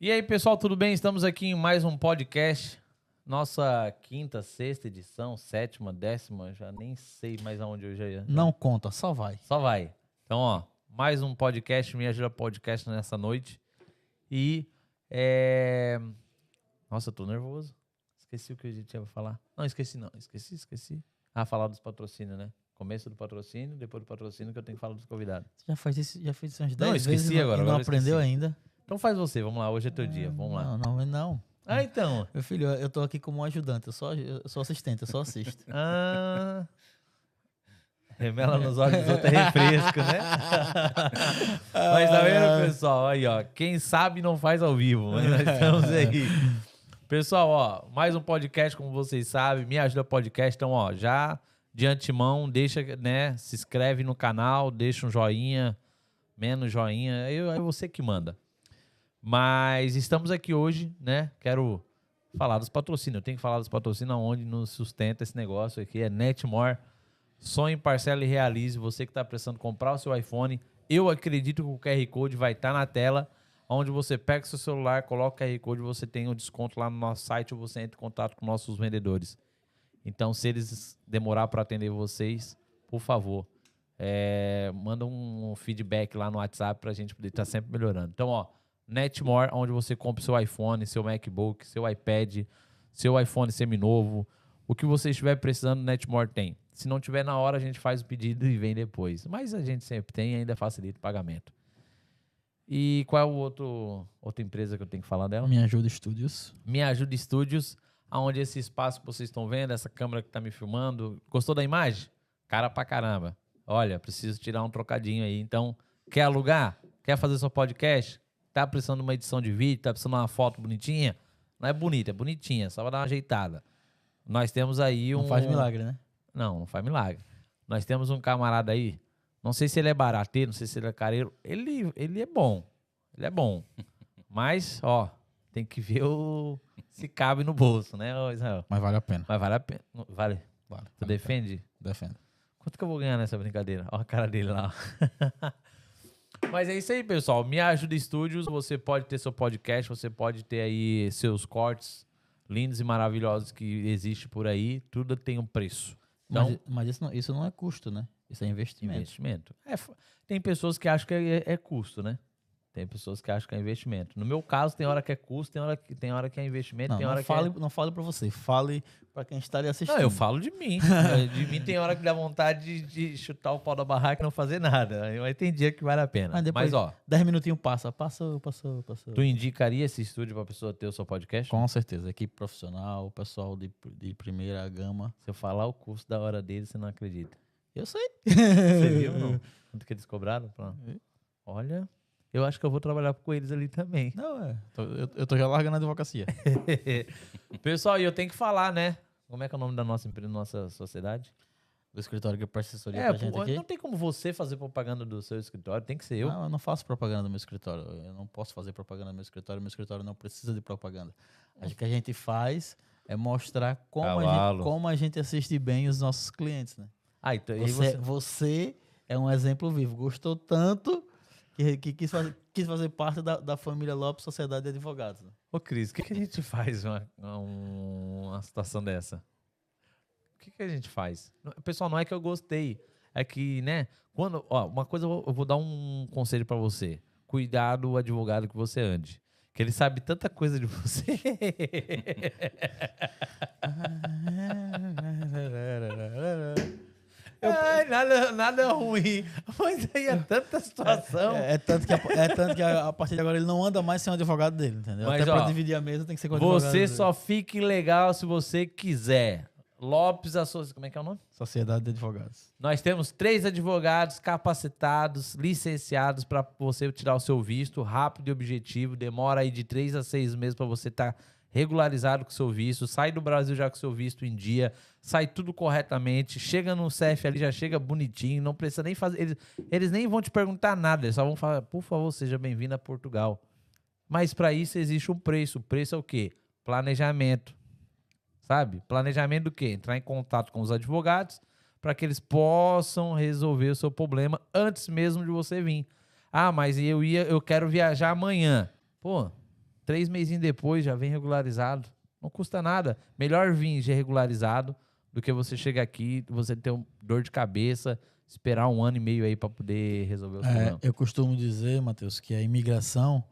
E aí, pessoal, tudo bem? Estamos aqui em mais um podcast. Nossa quinta, sexta edição, sétima, décima, já nem sei mais aonde eu já ia. Não conta, só vai. Só vai. Então, ó, mais um podcast, Me Ajuda Podcast nessa noite. E, é... Nossa, eu tô nervoso. Esqueci o que a gente ia falar. Não, esqueci não. Esqueci, esqueci. Ah, falar dos patrocínios, né? Começo do patrocínio, depois do patrocínio que eu tenho que falar dos convidados. Você já fez isso, já fez isso umas Não, 10 esqueci vezes e não- agora, e não agora eu aprendeu esqueci. ainda. Então faz você, vamos lá. Hoje é teu dia, vamos lá. Não, não, não. Ah, então. Meu filho, eu tô aqui como um ajudante, eu sou, eu sou assistente, eu só assisto. Ah. Remela nos olhos dos outros é refresco, né? Mas tá vendo, pessoal? Aí, ó. Quem sabe não faz ao vivo. Mas nós estamos aí. Pessoal, ó, mais um podcast, como vocês sabem. Me ajuda podcast. Então, ó, já de antemão, deixa, né? Se inscreve no canal, deixa um joinha, menos joinha. Aí é você que manda. Mas estamos aqui hoje, né? Quero falar dos patrocínios. Eu tenho que falar dos patrocínios onde nos sustenta esse negócio aqui. É Netmore. Sonhe, parcela e realize. Você que está precisando comprar o seu iPhone, eu acredito que o QR Code vai estar na tela, onde você pega seu celular, coloca o QR Code, você tem um desconto lá no nosso site ou você entra em contato com nossos vendedores. Então, se eles demorar para atender vocês, por favor, é, manda um feedback lá no WhatsApp para a gente poder estar sempre melhorando. Então, ó, Netmore, onde você compra seu iPhone, seu MacBook, seu iPad, seu iPhone seminovo, o que você estiver precisando, Netmore tem. Se não tiver na hora, a gente faz o pedido e vem depois. Mas a gente sempre tem e ainda facilita o pagamento. E qual é o outro outra empresa que eu tenho que falar dela? Me ajuda estúdios. Me Ajuda Estúdios, aonde esse espaço que vocês estão vendo, essa câmera que tá me filmando, gostou da imagem? Cara pra caramba. Olha, preciso tirar um trocadinho aí. Então, quer alugar? Quer fazer seu podcast? Tá precisando de uma edição de vídeo? Tá precisando de uma foto bonitinha? Não é bonita, é bonitinha, só pra dar uma ajeitada. Nós temos aí um. Não faz milagre, né? Não, não faz milagre. Nós temos um camarada aí, não sei se ele é barateiro, não sei se ele é careiro. Ele, ele é bom. Ele é bom. Mas, ó, tem que ver o se cabe no bolso, né, Israel? Mas vale a pena. Mas vale a pena. Vale. Vale. Tu vale defende? Defendo. Quanto que eu vou ganhar nessa brincadeira? Ó a cara dele lá. Mas é isso aí, pessoal. Me ajuda estúdios. Você pode ter seu podcast, você pode ter aí seus cortes lindos e maravilhosos que existem por aí. Tudo tem um preço. Então, mas mas isso, não, isso não é custo, né? Isso é investimento. investimento. É, tem pessoas que acham que é, é custo, né? Tem pessoas que acham que é investimento. No meu caso, tem hora que é custo, tem hora que, tem hora que é investimento, Não, tem hora não que fale, é... não fale pra você, fale pra quem está ali assistindo. Não, eu falo de mim. de mim tem hora que dá vontade de, de chutar o pau da barraca e não fazer nada. Mas tem dia que vale a pena. Mas depois- Mas, ó, Dez minutinhos passa, passou, passou, passou. tu indicaria esse estúdio pra pessoa ter o seu podcast? Com certeza, equipe profissional, pessoal de, de primeira gama. Se eu falar o custo da hora dele, você não acredita. Eu sei. Você viu, não? Quanto que eles cobraram? Pra- Olha, eu acho que eu vou trabalhar com eles ali também. Não, é. Eu, eu tô já largando a advocacia. Pessoal, e eu tenho que falar, né? Como é que é o nome da nossa empresa, nossa sociedade? Do escritório que presta assessoria É, pra gente aqui. não tem como você fazer propaganda do seu escritório, tem que ser eu. Não, eu não faço propaganda do meu escritório. Eu não posso fazer propaganda do meu escritório. Meu escritório não precisa de propaganda. O que a gente faz é mostrar como, a gente, como a gente assiste bem os nossos clientes, né? Ah, então e Você, você... você é um exemplo vivo. Gostou tanto que, que quis, fazer, quis fazer parte da, da família Lopes Sociedade de Advogados. Né? Ô, Cris, o que, que a gente faz uma, uma situação dessa? O que, que a gente faz? Pessoal, não é que eu gostei. É que, né? Quando, ó, uma coisa eu vou, eu vou dar um conselho pra você. Cuidado o advogado que você ande. Que ele sabe tanta coisa de você. Ai, nada, nada ruim. Mas aí é tanta situação. É, é tanto que, a, é tanto que a, a partir de agora ele não anda mais sem o advogado dele, entendeu? Mas, Até ó, pra dividir a mesa tem que ser com o advogado Você dele. só fique legal se você quiser. Lopes Associados. Como é que é o nome? Sociedade de Advogados. Nós temos três advogados capacitados, licenciados para você tirar o seu visto rápido e objetivo. Demora aí de três a seis meses para você estar regularizado com o seu visto. Sai do Brasil já com o seu visto em dia. Sai tudo corretamente. Chega no CF ali, já chega bonitinho. Não precisa nem fazer. Eles, eles nem vão te perguntar nada. Eles só vão falar, por favor, seja bem-vindo a Portugal. Mas para isso existe um preço. O preço é o quê? Planejamento. Sabe? Planejamento do quê? Entrar em contato com os advogados para que eles possam resolver o seu problema antes mesmo de você vir. Ah, mas eu ia, eu quero viajar amanhã. Pô, Três meses depois já vem regularizado. Não custa nada. Melhor vir já regularizado do que você chegar aqui, você ter um dor de cabeça, esperar um ano e meio aí para poder resolver o É, problema. eu costumo dizer, Matheus, que a imigração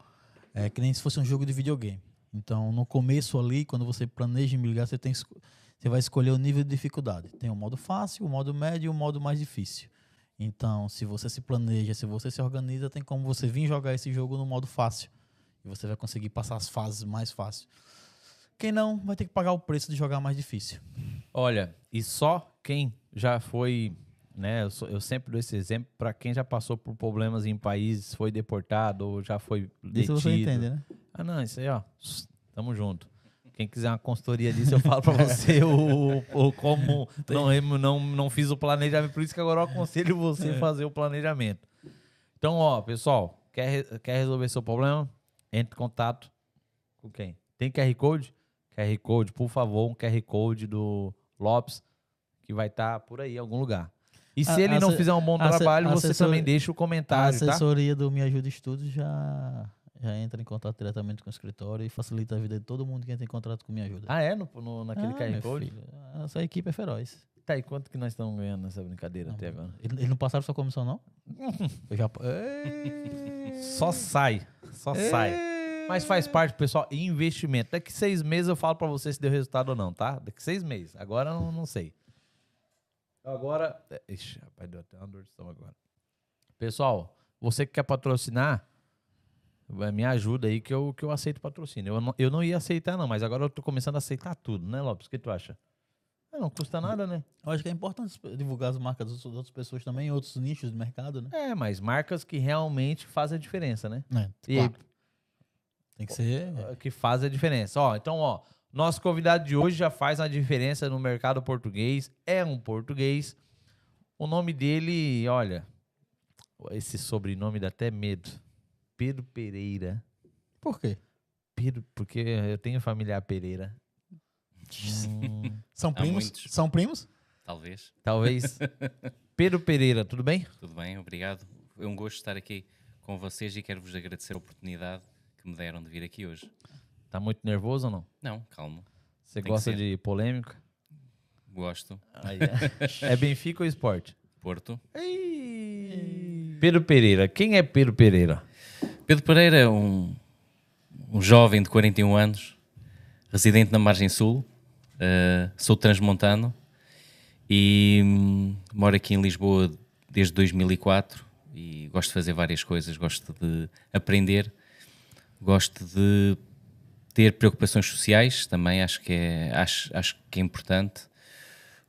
é que nem se fosse um jogo de videogame. Então, no começo ali, quando você planeja imigrar, você, tem, você vai escolher o nível de dificuldade. Tem o modo fácil, o modo médio e o modo mais difícil. Então, se você se planeja, se você se organiza, tem como você vir jogar esse jogo no modo fácil. E você vai conseguir passar as fases mais fácil. Quem não, vai ter que pagar o preço de jogar mais difícil. Olha, e só quem já foi, né? Eu, sou- eu sempre dou esse exemplo para quem já passou por problemas em países, foi deportado ou já foi detido. Isso você entende, né? Ah, não, isso aí, ó. Tamo junto. Quem quiser uma consultoria disso, eu falo pra você o, o como não, não, não fiz o planejamento. Por isso que agora eu aconselho você a fazer o planejamento. Então, ó, pessoal, quer, quer resolver seu problema? Entre em contato com quem? Tem QR Code? QR Code, por favor, um QR Code do Lopes, que vai estar por aí em algum lugar. E se A- ele não fizer um bom trabalho, você também deixa o A comentário, tá? assessoria do Me Ajuda Estudos já, já entra em contato diretamente com o escritório e facilita a vida de todo mundo que entra em contato com o Me Ajuda. Ah, é? No, no- naquele Ah, QR Code? filho, Essa equipe é feroz. Tá, e quanto que nós estamos ganhando nessa brincadeira até agora? Eles eles não passaram sua comissão, não? Eu já... Só sai, só sai. Mas faz parte, pessoal, investimento. Daqui seis meses eu falo pra você se deu resultado ou não, tá? Daqui seis meses. Agora eu não, sei. Agora. Ixi, rapaz, deu até uma dor de estômago agora. Pessoal, você que quer patrocinar, me ajuda aí que eu, que eu aceito patrocínio. Eu não, eu não ia aceitar, não, mas agora eu tô começando a aceitar tudo, né, Lopes? O que tu acha? Ah, não custa nada, né? Eu acho que é importante divulgar as marcas das outras pessoas também, em outros nichos do mercado, né? É, mas marcas que realmente fazem a diferença, né? É, E claro. Tem que ser... eh, que faz a diferença. Ó, então, ó, nosso convidado de hoje já faz uma diferença no mercado português, é um português. O nome dele, olha, esse sobrenome dá até medo. Pedro Pereira. Por quê? Pedro, porque eu tenho familiar Pereira. Hum, São primos? São primos? Talvez. talvez. Pedro Pereira, tudo bem? Tudo bem, obrigado. É um gosto estar aqui com vocês e quero-vos agradecer a oportunidade que me deram de vir aqui hoje. Tá muito nervoso ou não? Não, calmo. Você gosta ser. de polêmica? Gosto. Aí, é. é Benfica ou esporte? Porto. Pedro Pereira. Quem é Pedro Pereira? Pedro Pereira é um, um jovem de 41 anos, residente na Margem Sul. Uh, sou transmontano e hum, moro aqui em Lisboa desde 2004 e gosto de fazer várias coisas. Gosto de aprender, gosto de ter preocupações sociais também, acho que é, acho, acho que é importante.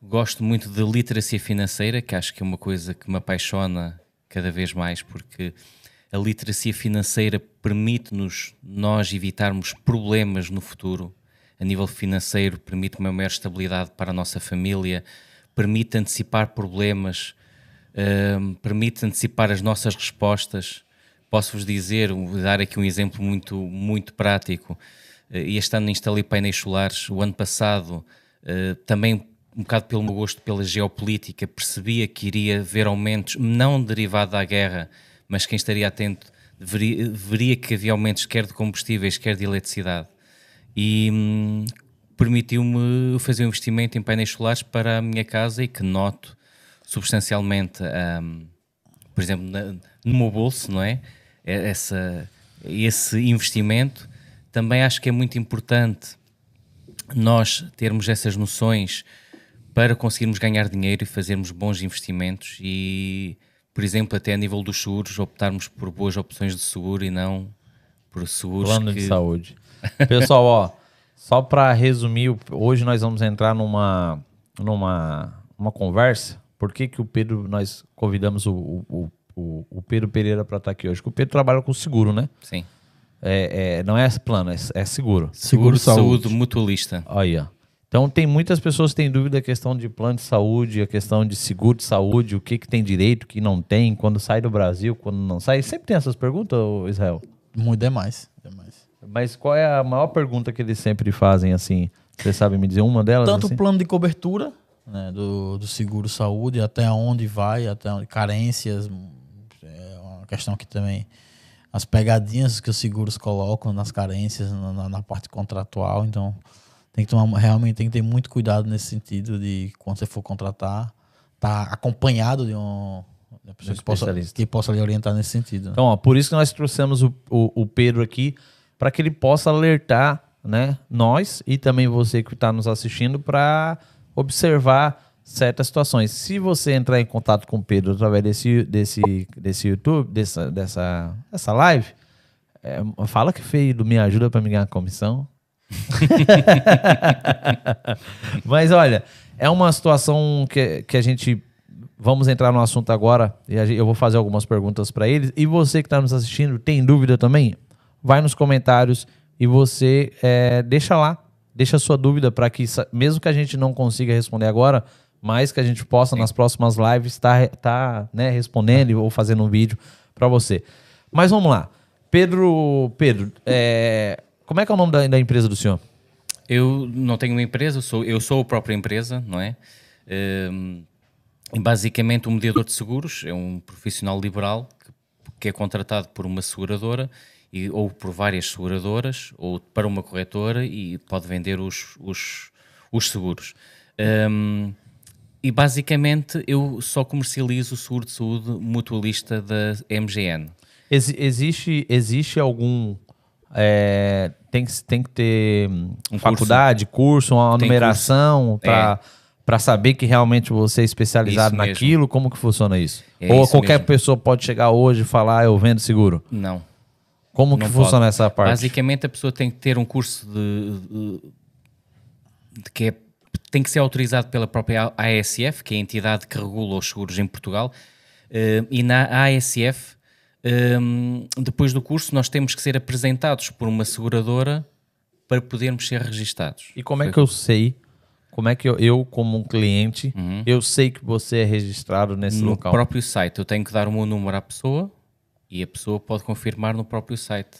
Gosto muito de literacia financeira, que acho que é uma coisa que me apaixona cada vez mais, porque a literacia financeira permite-nos nós evitarmos problemas no futuro. A nível financeiro, permite uma maior estabilidade para a nossa família, permite antecipar problemas, hum, permite antecipar as nossas respostas. Posso-vos dizer, dar aqui um exemplo muito, muito prático. Eh, Este ano instalei painéis solares. O ano passado, eh, também um bocado pelo meu gosto pela geopolítica, percebia que iria haver aumentos, não derivado da guerra, mas quem estaria atento veria, veria que havia aumentos quer de combustíveis, quer de eletricidade. E hum, permitiu-me fazer um investimento em painéis solares para a minha casa e que noto substancialmente, hum, por exemplo, na- no meu bolso, não é? É- Essa, esse investimento. Também acho que é muito importante nós termos essas noções para conseguirmos ganhar dinheiro e fazermos bons investimentos e, por exemplo, até a nível dos seguros, optarmos por boas opções de seguro e não por seguros Plano que... de saúde. Pessoal, ó, só para resumir, hoje nós vamos entrar numa, numa uma conversa. Por que, que o Pedro, nós convidamos o, o, o, o Pedro Pereira para estar aqui hoje? Porque o Pedro trabalha com seguro, né? Sim. É, é- não é plano, é, é seguro. Seguro, Seguro de saúde. saúde. mutualista. Aí, ó. Então tem muitas pessoas que têm dúvida a questão de plano de saúde, a questão de seguro de saúde, o que, que tem direito, o que não tem, quando sai do Brasil, quando não sai. Sempre tem essas perguntas, Israel? Muito demais. demais. Mas qual é a maior pergunta que eles sempre fazem, assim? Você sabe me dizer uma delas? Tanto assim? o plano de cobertura né, do, do seguro saúde, até onde vai, até onde, carências, é uma questão que também as pegadinhas que os seguros colocam nas carências, na, na- parte contratual. Então, tem que tomar, realmente tem que ter muito cuidado nesse sentido de quando você for contratar, tá acompanhado de um, de uma pessoa Um que possa, que possa lhe orientar nesse sentido. né? Então, ó, por isso que nós trouxemos o, o, o Pedro aqui, para que ele possa alertar né, nós e também você que está nos assistindo para observar certas situações. Se você entrar em contato com o Pedro através desse, desse, desse YouTube, dessa, dessa, dessa live, é, fala que fez do Me Ajuda para me ganhar comissão. Mas olha, é uma situação que, que a gente. Vamos entrar no assunto agora e eu vou fazer algumas perguntas para eles. E você que está nos assistindo, tem dúvida também? Vai nos comentários e você é, deixa lá, deixa a sua dúvida para que, mesmo que a gente não consiga responder agora, mas que a gente possa nas próximas lives estar tá, né, respondendo ou fazendo um vídeo para você. Mas vamos lá. Pedro, Pedro, é, como é que é o nome da, da empresa do senhor? Eu não tenho uma empresa, eu sou, eu sou a própria empresa, não é? Hum, e basicamente, um mediador de seguros é um profissional liberal que, que é contratado por uma seguradora e, ou por várias seguradoras ou para uma corretora e pode vender os, os, os seguros. Hum, e basicamente, eu só comercializo o seguro de saúde mutualista da MGN. Exi- existe, existe algum. é, tem, que, tem que ter hum, Um faculdade, curso, uma Tem numeração para saber que realmente você é especializado Isso mesmo. naquilo? Como que funciona isso? É Ou isso qualquer mesmo. pessoa pode chegar hoje e falar, "Ah, eu vendo seguro. Não. Como que Não funciona pode. essa parte? Basicamente, a pessoa tem que ter um curso de, de- de que é- tem que ser autorizado pela própria ASF, que é a entidade que regula os seguros em Portugal. Eh, e na ASF, hum, depois do curso, nós temos que ser apresentados por uma seguradora para podermos ser registados. E como é que eu sei? Como é que eu, eu como um cliente, Uhum. eu sei que você é registrado nesse no local? próprio site. Eu tenho que dar o meu número à pessoa e a pessoa pode confirmar no próprio site.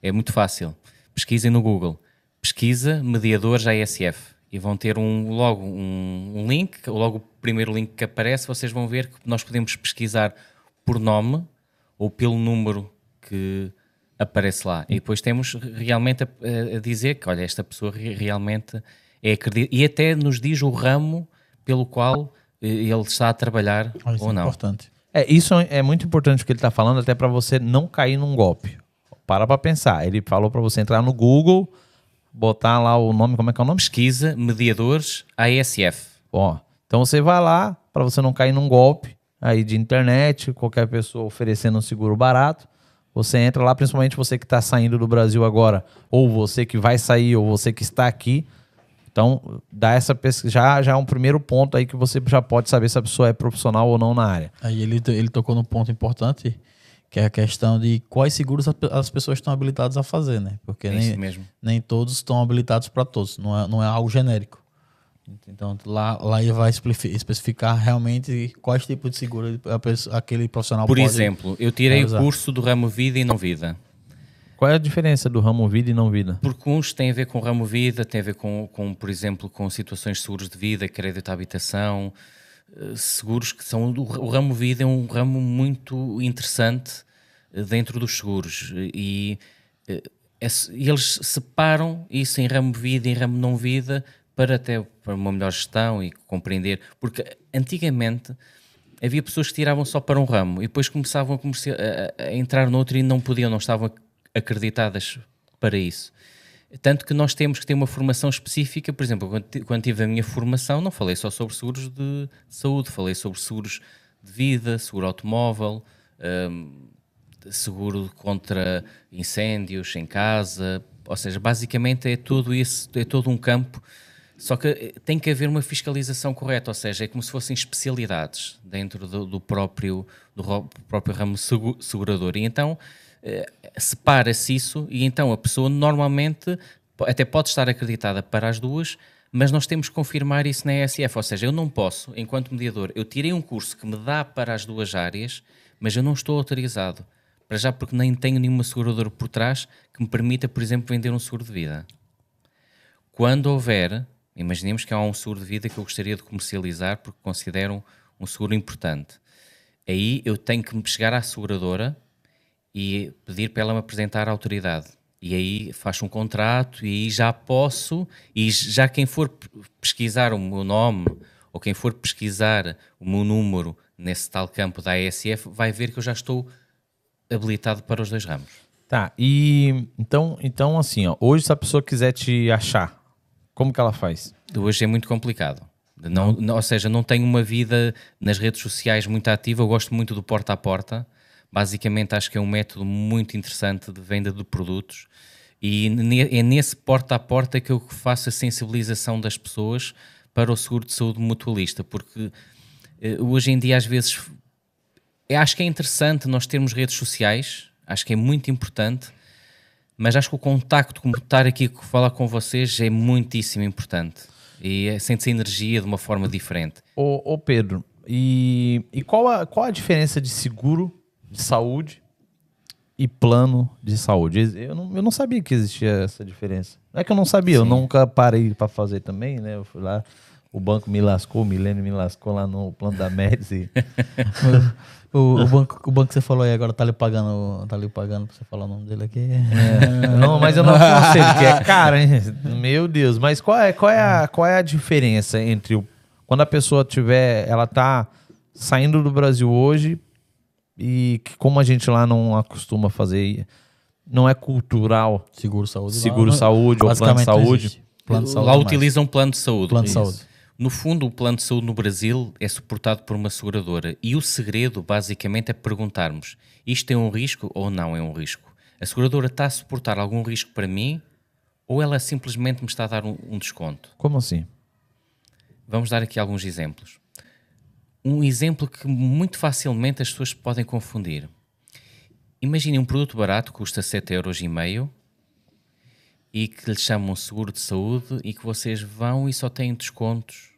É muito fácil. Pesquisem no Google. Pesquisa mediadores ASF e vão ter um, logo um, um link, logo o primeiro link que aparece, vocês vão ver que nós podemos pesquisar por nome ou pelo número que aparece lá. E depois temos realmente a, a dizer que, olha, esta pessoa re- realmente é acredita e até nos diz o ramo pelo qual eh, ele está a trabalhar Ah, isso ou é não. importante. É, isso é muito importante o que ele está falando, até para você não cair num golpe. Para para pensar. Ele falou para você entrar no Google, botar lá o nome, como é que é o nome? Pesquisa mediadores ASF. Ó, então você vai lá para você não cair num golpe aí de internet, qualquer pessoa oferecendo um seguro barato. Você entra lá, principalmente você que está saindo do Brasil agora, ou você que vai sair, ou você que está aqui. Então, dá essa pesquisa, já, já é um primeiro ponto aí que você já pode saber se a pessoa é profissional ou não na área. Aí ele, ele tocou num ponto importante, que é a questão de quais seguros as pessoas estão habilitadas a fazer, né? Porque É nem, nem todos estão habilitados para todos, não é, não é algo genérico. Então lá, lá ele vai especifi- especificar realmente quais tipos de seguro a pessoa- aquele profissional Por pode exemplo, eu tirei o usar. curso do ramo vida e não vida. Qual é a diferença do ramo vida e não vida? Porque uns têm a ver com o ramo vida, tem a ver com, com, por exemplo, com situações de seguros de vida, crédito à habitação, seguros que são. O ramo vida é um ramo muito interessante eh, dentro dos seguros e, eh, e eles separam isso em ramo vida e ramo não vida para até para uma melhor gestão e compreender. Porque antigamente havia pessoas que tiravam só para um ramo e depois começavam a, a- a- entrar e não podiam, não estavam acreditadas para isso. Tanto que nós temos que ter uma formação específica, por exemplo, quando, ti- quando tive a minha formação, não falei só sobre seguros de saúde, falei sobre seguros de vida, seguro automóvel, hum, seguro contra incêndios em casa, ou seja, basicamente é tudo isso, é todo um campo. Só que eh, tem que haver uma fiscalização correta, ou seja, é como se fossem especialidades dentro do, do próprio, do próprio ramo segu- segurador. E então eh, separa-se isso, e então a pessoa normalmente até pode estar acreditada para as duas, mas nós temos que confirmar isso na ESF. Ou seja, eu não posso, enquanto mediador, eu tirei um curso que me dá para as duas áreas, mas eu não estou autorizado. Para já, porque nem tenho nenhuma seguradora por trás que me permita, por exemplo, vender um seguro de vida. Quando houver, imaginemos que há um seguro de vida que eu gostaria de comercializar porque considero um seguro importante. Aí eu tenho que chegar à seguradora e pedir para ela me apresentar a autoridade. E aí faço um contrato e aí já posso, e já quem for pesquisar o meu nome ou quem for pesquisar o meu número nesse tal campo da ASF vai ver que eu já estou habilitado para os dois ramos. Tá, e então, então assim, ó, hoje se a pessoa quiser te achar, como que ela faz? Hoje é muito complicado. Não, não, ou seja, não tenho uma vida nas redes sociais muito ativa, eu gosto muito do porta a porta. Basicamente, acho que é um método muito interessante de venda de produtos e é nesse porta a porta que eu faço a sensibilização das pessoas para o seguro de saúde mutualista, porque eh, hoje em dia, às vezes, acho que é interessante nós termos redes sociais, acho que é muito importante, mas acho que o contacto, como estar aqui a falar com vocês, é muitíssimo importante e é, sente-se energia de uma forma diferente. Ô, ô Pedro, e, e qual, a, qual a diferença de seguro de saúde e plano de saúde? Eu não, eu não sabia que existia essa diferença. Não é que eu não sabia, Sim. eu nunca parei para fazer também, né? Eu fui lá, o banco me lascou, o milênio me lascou lá no plano da Médici. O, o, banco, o banco que você falou aí agora tá lhe pagando, tá lhe pagando pra você falar o nome dele aqui. É. Não, mas eu não aconselho, que é caro, hein? Meu Deus. Mas qual é, qual é, a, qual é a diferença entre o, quando a pessoa tiver, ela tá saindo do Brasil hoje e que como a gente lá não acostuma fazer, não é cultural. Seguro saúde. Seguro lá, saúde ou plano de saúde. Plano de saúde lá utilizam plano de saúde. Plano de saúde. No fundo, o plano de saúde no Brasil é suportado por uma seguradora e o segredo, basicamente, é perguntarmos: isto é um risco ou não é um risco? A seguradora está a suportar algum risco para mim ou ela simplesmente me está a dar um, um desconto? Como assim? Vamos dar aqui alguns exemplos. Um exemplo que muito facilmente as pessoas podem confundir. Imagine um produto barato que custa 7,5€ e que lhe chamam seguro de saúde e que vocês vão e só têm descontos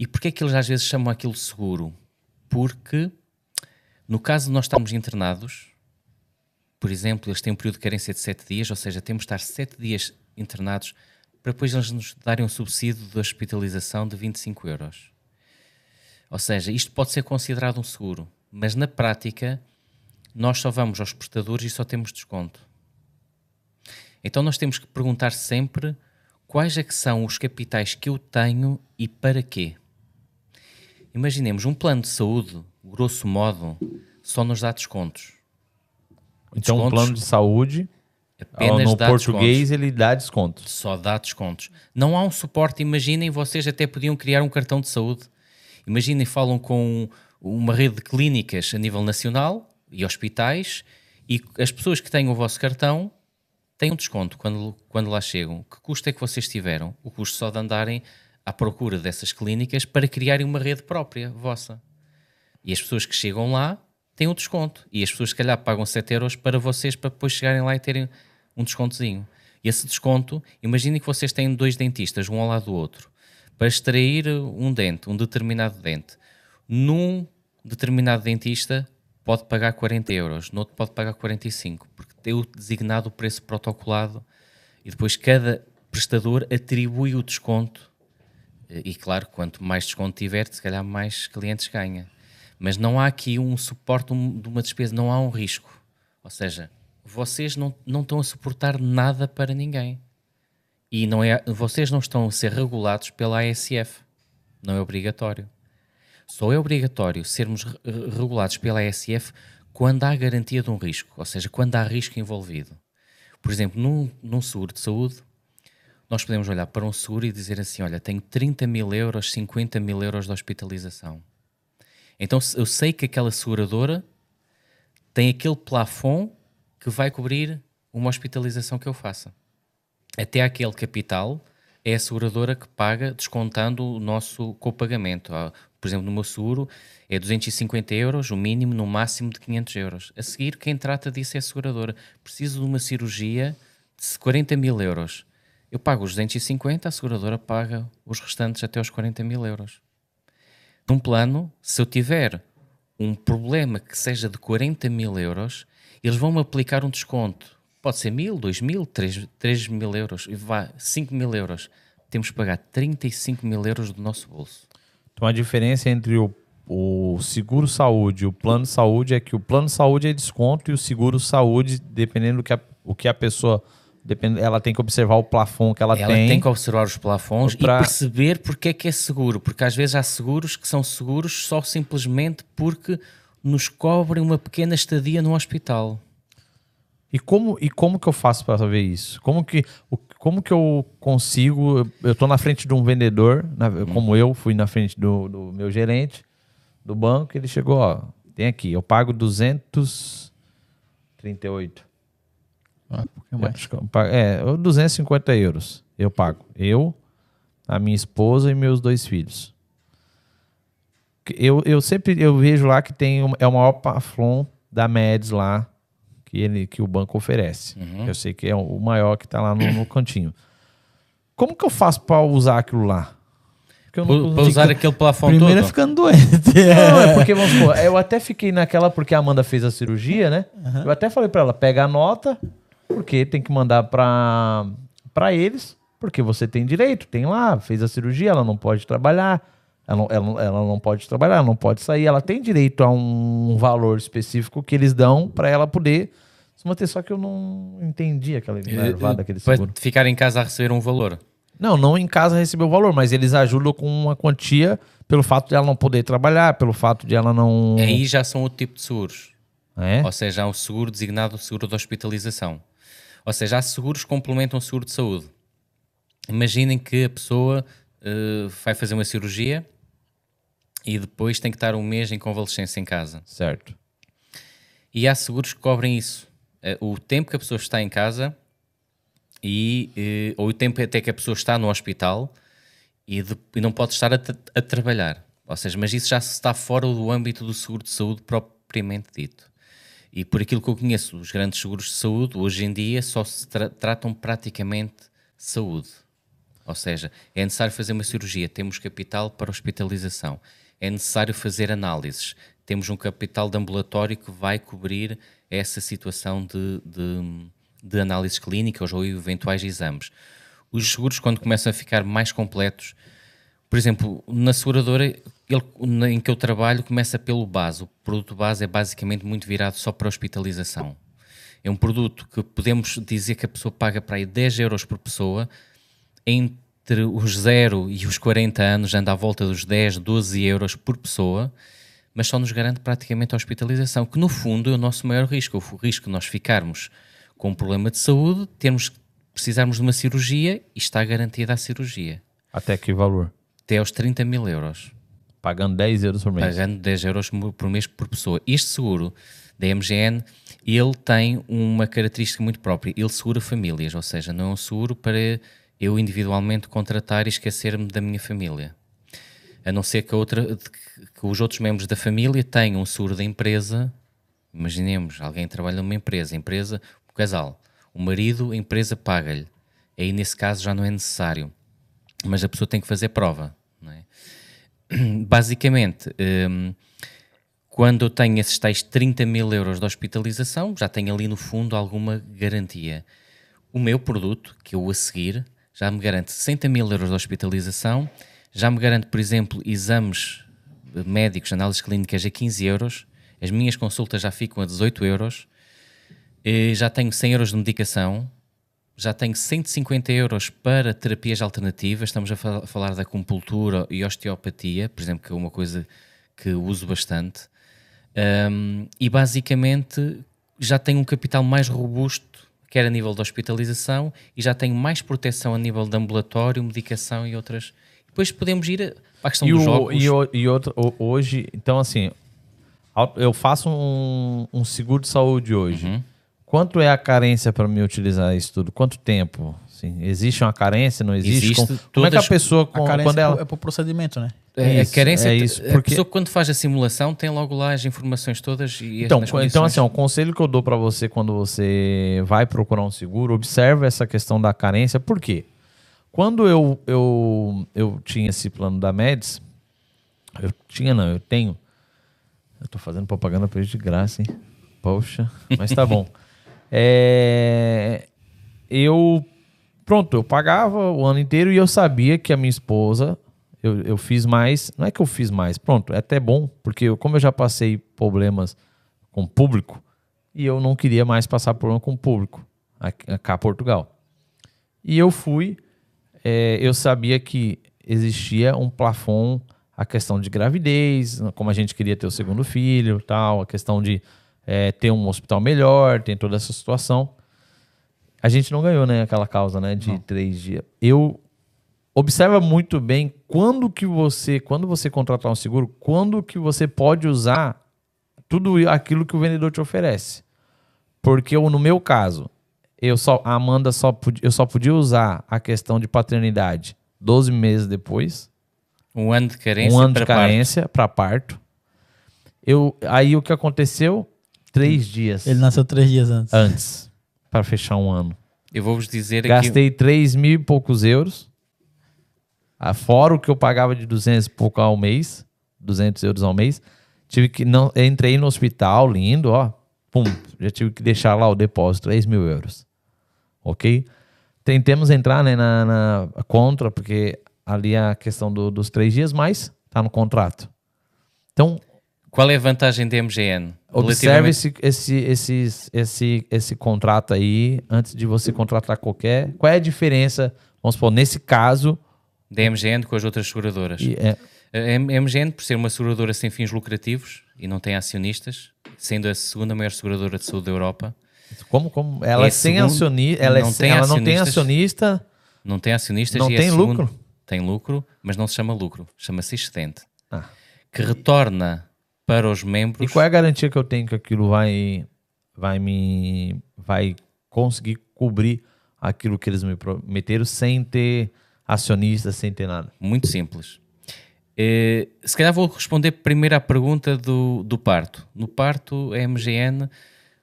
e porquê é que eles às vezes chamam aquilo seguro? Porque no caso de nós estarmos internados, por exemplo, eles têm um período de carência de 7 dias, ou seja, temos de estar 7 dias internados para depois eles nos darem um subsídio de hospitalização de 25 euros. Ou seja, isto pode ser considerado um seguro, mas na prática nós só vamos aos prestadores e só temos desconto. Então nós temos que perguntar sempre quais é que são os capitais que eu tenho e para quê. Imaginemos, um plano de saúde, grosso modo, só nos dá descontos. Então, descontos, um plano de saúde, apenas no português, descontos. ele dá descontos. Só dá descontos. Não há um suporte. Imaginem, vocês até podiam criar um cartão de saúde. Imaginem, falam com uma rede de clínicas a nível nacional e hospitais e as pessoas que têm o vosso cartão têm um desconto quando, quando lá chegam. Que custo é que vocês tiveram? O custo só de andarem à procura dessas clínicas para criarem uma rede própria vossa. E as pessoas que chegam lá têm um desconto. E as pessoas, se calhar, pagam 7 euros para vocês para depois chegarem lá e terem um descontozinho. E esse desconto, imaginem que vocês têm dois dentistas, um ao lado do outro, para extrair um dente, um determinado dente. Num determinado dentista pode pagar 40 euros, no outro pode pagar 45, porque tem o designado preço protocolado e depois cada prestador atribui o desconto e claro, quanto mais desconto tiver, se calhar mais clientes ganha. Mas não há aqui um suporte de uma despesa, não há um risco. Ou seja, vocês não, não estão a suportar nada para ninguém. E não é, vocês não estão a ser regulados pela ASF. Não é obrigatório. Só é obrigatório sermos regulados pela ASF quando há garantia de um risco, ou seja, quando há risco envolvido. Por exemplo, num, num seguro de saúde, nós podemos olhar para um seguro e dizer assim: olha, tenho 30 mil euros, 50 mil euros de hospitalização. Então eu sei que aquela seguradora tem aquele plafond que vai cobrir uma hospitalização que eu faça. Até aquele capital é a seguradora que paga descontando o nosso copagamento. Ah, por exemplo, no meu seguro é 250 euros, o mínimo, no máximo de 500 euros. A seguir, quem trata disso é a seguradora. Preciso de uma cirurgia de 40 mil euros. Eu pago os 250, a seguradora paga os restantes até os 40 mil euros. Num plano, se eu tiver um problema que seja de 40 mil euros, eles vão-me aplicar um desconto. Pode ser mil, dois mil, três, três mil euros, e vá, 5 mil euros. Temos que pagar 35 mil euros do nosso bolso. Então a diferença entre o o seguro saúde, o plano saúde é que o plano saúde é desconto e o seguro saúde, dependendo do que a, o que a pessoa. Depende, ela tem que observar o plafond que ela, Ela tem. tem que observar os plafons Pra- e perceber porque é que é seguro. Porque às vezes há seguros que são seguros só simplesmente porque nos cobrem uma pequena estadia no hospital. E como, e como que eu faço para saber isso? Como que, o- como que eu consigo? eu- tô na frente de um vendedor, na- como eu fui na frente do, do meu gerente do banco, ele chegou, ó, tem aqui, eu pago 238. Ah, um pouquinho mais. É, eu- 250 euros eu pago. Eu, a minha esposa e meus dois filhos. Eu, eu sempre eu vejo lá que tem é o maior plafond da Meds lá que, ele, que o banco oferece. Uhum. Eu sei que é o maior que está lá no, no cantinho. Como que eu faço para usar aquilo lá? Porque eu não Para usar aquele plafond Primeiro é ficando doente. não, é porque, vamos supor, eu até fiquei naquela porque a Amanda fez a cirurgia, né? Eu até falei pra ela, pega a nota, porque tem que mandar pra eles, porque você tem direito, tem lá, fez a cirurgia, ela não pode trabalhar, ela não, ela, ela não pode trabalhar, ela não pode sair, ela tem direito a um valor específico que eles dão pra ela poder se manter, só que eu não entendi aquela nervada daquele Para seguro. ficar em casa a receber um valor. Não, não em casa receber o valor, mas eles ajudam com uma quantia pelo fato de ela não poder trabalhar, pelo fato de ela não... Aí já são outro tipo de seguros. É? Ou seja, há um seguro designado seguro de hospitalização. Ou seja, há seguros que complementam o seguro de saúde. Imaginem que a pessoa eh, vai fazer uma cirurgia e depois tem que estar um mês em convalescência em casa. Certo. E há seguros que cobrem isso. Eh, o tempo que a pessoa está em casa e, eh, ou o tempo até que a pessoa está no hospital e, de- e não pode estar a, a trabalhar. Ou seja, mas isso já está fora do âmbito do seguro de saúde propriamente dito. E por aquilo que eu conheço, os grandes seguros de saúde, hoje em dia, só se tra- tratam praticamente saúde. Ou seja, é necessário fazer uma cirurgia, temos capital para hospitalização. É necessário fazer análises, temos um capital de ambulatório que vai cobrir essa situação de, de, de análises clínicas ou eventuais exames. Os seguros, quando começam a ficar mais completos, por exemplo, na seguradora ele- em que eu trabalho começa pelo base. O produto base é basicamente muito virado só para hospitalização. É um produto que podemos dizer que a pessoa paga para aí 10 euros por pessoa, entre os 0 e os 40 anos anda à volta dos 10, 12 euros por pessoa, mas só nos garante praticamente a hospitalização, que no fundo é o nosso maior risco, o risco de nós ficarmos com um problema de saúde, termos precisarmos de uma cirurgia e está garantida a cirurgia. Até que valor? Até aos 30 mil euros, Pagando 10 euros por mês. pagando 10 euros por mês por pessoa. Este seguro da MGN, ele tem uma característica muito própria, ele segura famílias, ou seja, não é um seguro para eu individualmente contratar e esquecer-me da minha família. A não ser que, outra, que os outros membros da família tenham um seguro da empresa. Imaginemos, alguém trabalha numa empresa, empresa, o casal, o marido, a empresa paga-lhe. Aí nesse caso já não é necessário. Mas a pessoa tem que fazer prova. É? Basicamente, hum, quando eu tenho esses tais 30 mil euros de hospitalização, já tenho ali no fundo alguma garantia. O meu produto, que eu a seguir, já me garante 60 mil euros de hospitalização, já me garante, por exemplo, exames médicos, análises clínicas a 15 euros, as minhas consultas já ficam a 18 euros, eh, já tenho 100 euros de medicação, já tenho 150 euros para terapias alternativas, estamos a fal- falar da acupuntura e osteopatia, por exemplo, que é uma coisa que uso bastante. Um, e basicamente já tenho um capital mais robusto, quer a nível de hospitalização, e já tenho mais proteção a nível de ambulatório, medicação e outras. Depois podemos ir a- para a questão E, dos o, jogos. e, o- e outro, o- hoje, então assim, eu faço um, um seguro de saúde hoje. Uhum. Quanto é a carência para me utilizar isso tudo? Quanto tempo? Sim, existe uma carência? Não existe? Existe como, como é que a pessoa, A com- carência quando ela... é pro procedimento, né? É, Isso, a carência, é isso, a porque- pessoa quando faz a simulação tem logo lá as informações todas e Então, as então assim, o conselho que eu dou para você quando você vai procurar um seguro, observe essa questão da carência. Por quê? Quando eu, eu, eu tinha esse plano da Meds, eu tinha não, eu tenho. Eu tô fazendo propaganda pra eles de graça, hein? Poxa, mas tá bom. É, eu, pronto, eu pagava o ano inteiro e eu sabia que a minha esposa eu, eu fiz mais. Não é que eu fiz mais, pronto, é até bom, porque eu, como eu já passei problemas com o público, e eu não queria mais passar problema com o público, aqui, cá em Portugal. E eu fui, é, eu sabia que existia um plafond, a questão de gravidez, como a gente queria ter o segundo filho, tal, a questão de é, ter um hospital melhor, tem toda essa situação. A gente não ganhou, né, aquela causa, né, de Não. três dias. Eu observa muito bem quando que você, quando você contratar um seguro, quando que você pode usar tudo aquilo que o vendedor te oferece. Porque eu, no meu caso, eu só, a Amanda só podia, eu só podia usar a questão de paternidade 12 meses depois, Um ano de carência um ano para de parto. carência para parto. Eu, aí o que aconteceu? Três dias Ele nasceu três dias antes. antes para fechar um ano. Eu vou-vos dizer aqui... Gastei 3 mil e poucos euros. Ah, Fora o que eu pagava de 200 e pouco ao mês. 200 euros ao mês. Tive que. Não, entrei no hospital, lindo, ó. Pum. Já tive que deixar lá o depósito, 3 mil euros. Ok? Tentemos entrar né, na, na contra, porque ali é a questão do- dos três dias, mas tá no contrato. Então, Qual é a vantagem da MGN? Observe esse, esse, esse, esse, esse contrato aí antes de você contratar qualquer. Qual é a diferença, vamos supor, nesse caso? Da MGN com as outras seguradoras. e é- A MGN, por ser uma seguradora sem fins lucrativos e não tem acionistas, sendo a segunda maior seguradora de saúde da Europa, como, como ela É é sem acionista, ela, é não tem ela não tem acionista, não tem acionistas Não e é tem segundo- lucro? Tem lucro, mas não se chama lucro, chama-se excedente, Ah. que retorna para os E membros qual é a garantia que eu tenho que aquilo vai, vai me vai conseguir cobrir aquilo que eles me prometeram sem ter acionista, sem ter nada? Muito simples. Eh, se calhar vou responder primeiro à pergunta do, do parto. No parto, a MGN,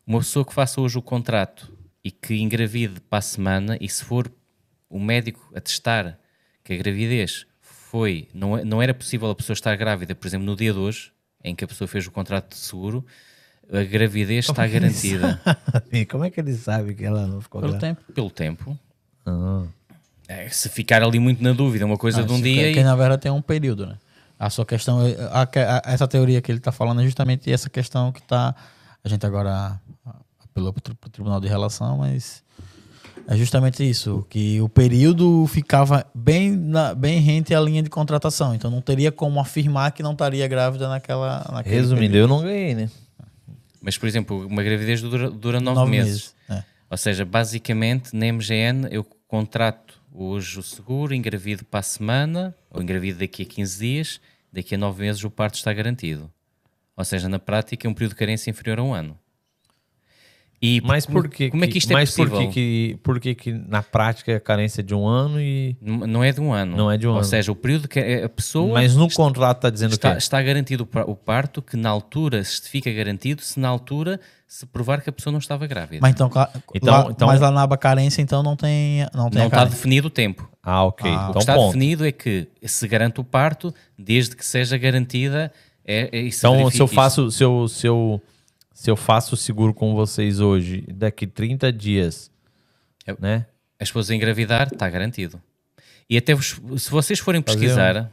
uma pessoa que faça hoje o contrato e que engravide para a semana, e se for o médico atestar que a gravidez foi, não, é- não era possível a pessoa estar grávida, por exemplo, no dia de hoje, em que a pessoa fez o contrato de seguro, a gravidez está garantida E como é que ele sabe que ela não ficou Pelo grávida? tempo. pelo tempo. Ah. Eh, Se ficar ali muito na dúvida, uma coisa Ah, de um dia. que, e- que na verdade tem um período, né? A sua questão, é- a- a- essa teoria que ele está falando é justamente essa questão que está. A gente agora apelou para o Tribunal de Relação, mas é justamente isso, que o período ficava bem, na, bem rente à linha de contratação, então não teria como afirmar que não estaria grávida naquela. naquele Resumindo, período. eu não ganhei, né? Mas, por exemplo, uma gravidez dura, dura nove, Nove meses. meses, é. Ou seja, basicamente, na MGN, eu contrato hoje o seguro, engravido para a semana, ou engravido daqui a 15 dias, daqui a 9 meses o parto está garantido. Ou seja, na prática, é um período de carência inferior a um ano. E Mas como, por que, como é que isto é mas por possível? que, que, por que, que na prática é carência de um ano e. N- Não é de um ano. Não é de um Ou ano. seja, o período que a pessoa Mas no contrato está dizendo está, que. está garantido o parto, que na altura se fica garantido se na altura se provar que a pessoa não estava grávida. Mas então, Então- lá, então- mas lá na aba carência, então não tem. Não tem não está definido o tempo. Ah, ok. Ah, O que então, está ponto. definido é que se garante o parto desde que seja garantida. É, é isso Então, se eu faço, se eu, se eu, se eu faço o seguro com vocês hoje, daqui 30 dias, Eu- né? isso. A esposa engravidar, está garantido. E até vos- se vocês forem Fazer pesquisar,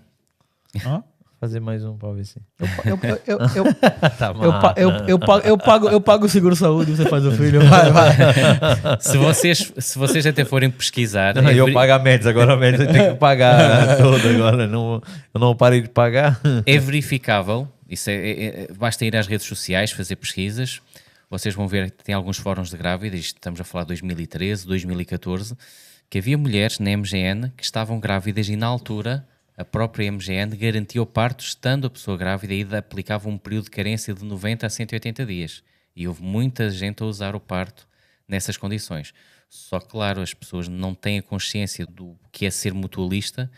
Hã? Fazer mais um pra ver se. Eu, eu, eu, eu, Tá eu, pa- eu, eu, pago, eu, pago, eu pago o seguro saúde, você faz o filho. Vai, vai. se vocês, se vocês até forem pesquisar, Não, é eu pago a média, agora a média eu tenho que pagar toda agora. Não, eu não parei de pagar. é verificável. Isso é, é- é- basta ir às redes sociais, fazer pesquisas. Vocês vão ver que tem alguns fóruns de grávidas, estamos a falar de 2013, 2014, que havia mulheres na MGN que estavam grávidas e na altura a própria MGN garantia o parto estando a pessoa grávida e aplicava um período de carência de 90 a 180 dias. E houve muita gente a usar o parto nessas condições. Só claro, as pessoas não têm a consciência do que é ser mutualista,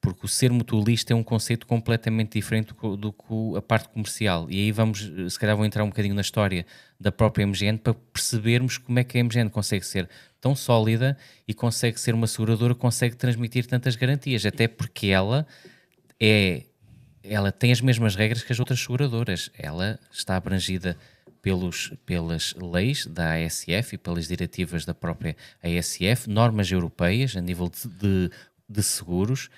porque o ser mutualista é um conceito completamente diferente do que- do que a parte comercial. E aí vamos, eh, se calhar vou entrar um bocadinho na história da própria MGN para percebermos como é que a MGN consegue ser tão sólida e consegue ser uma seguradora consegue transmitir tantas garantias, até porque ela é ela tem as mesmas regras que as outras seguradoras. Ela está abrangida pelos, pelas leis da ASF e pelas diretivas da própria ASF, normas europeias a nível de, de, de seguros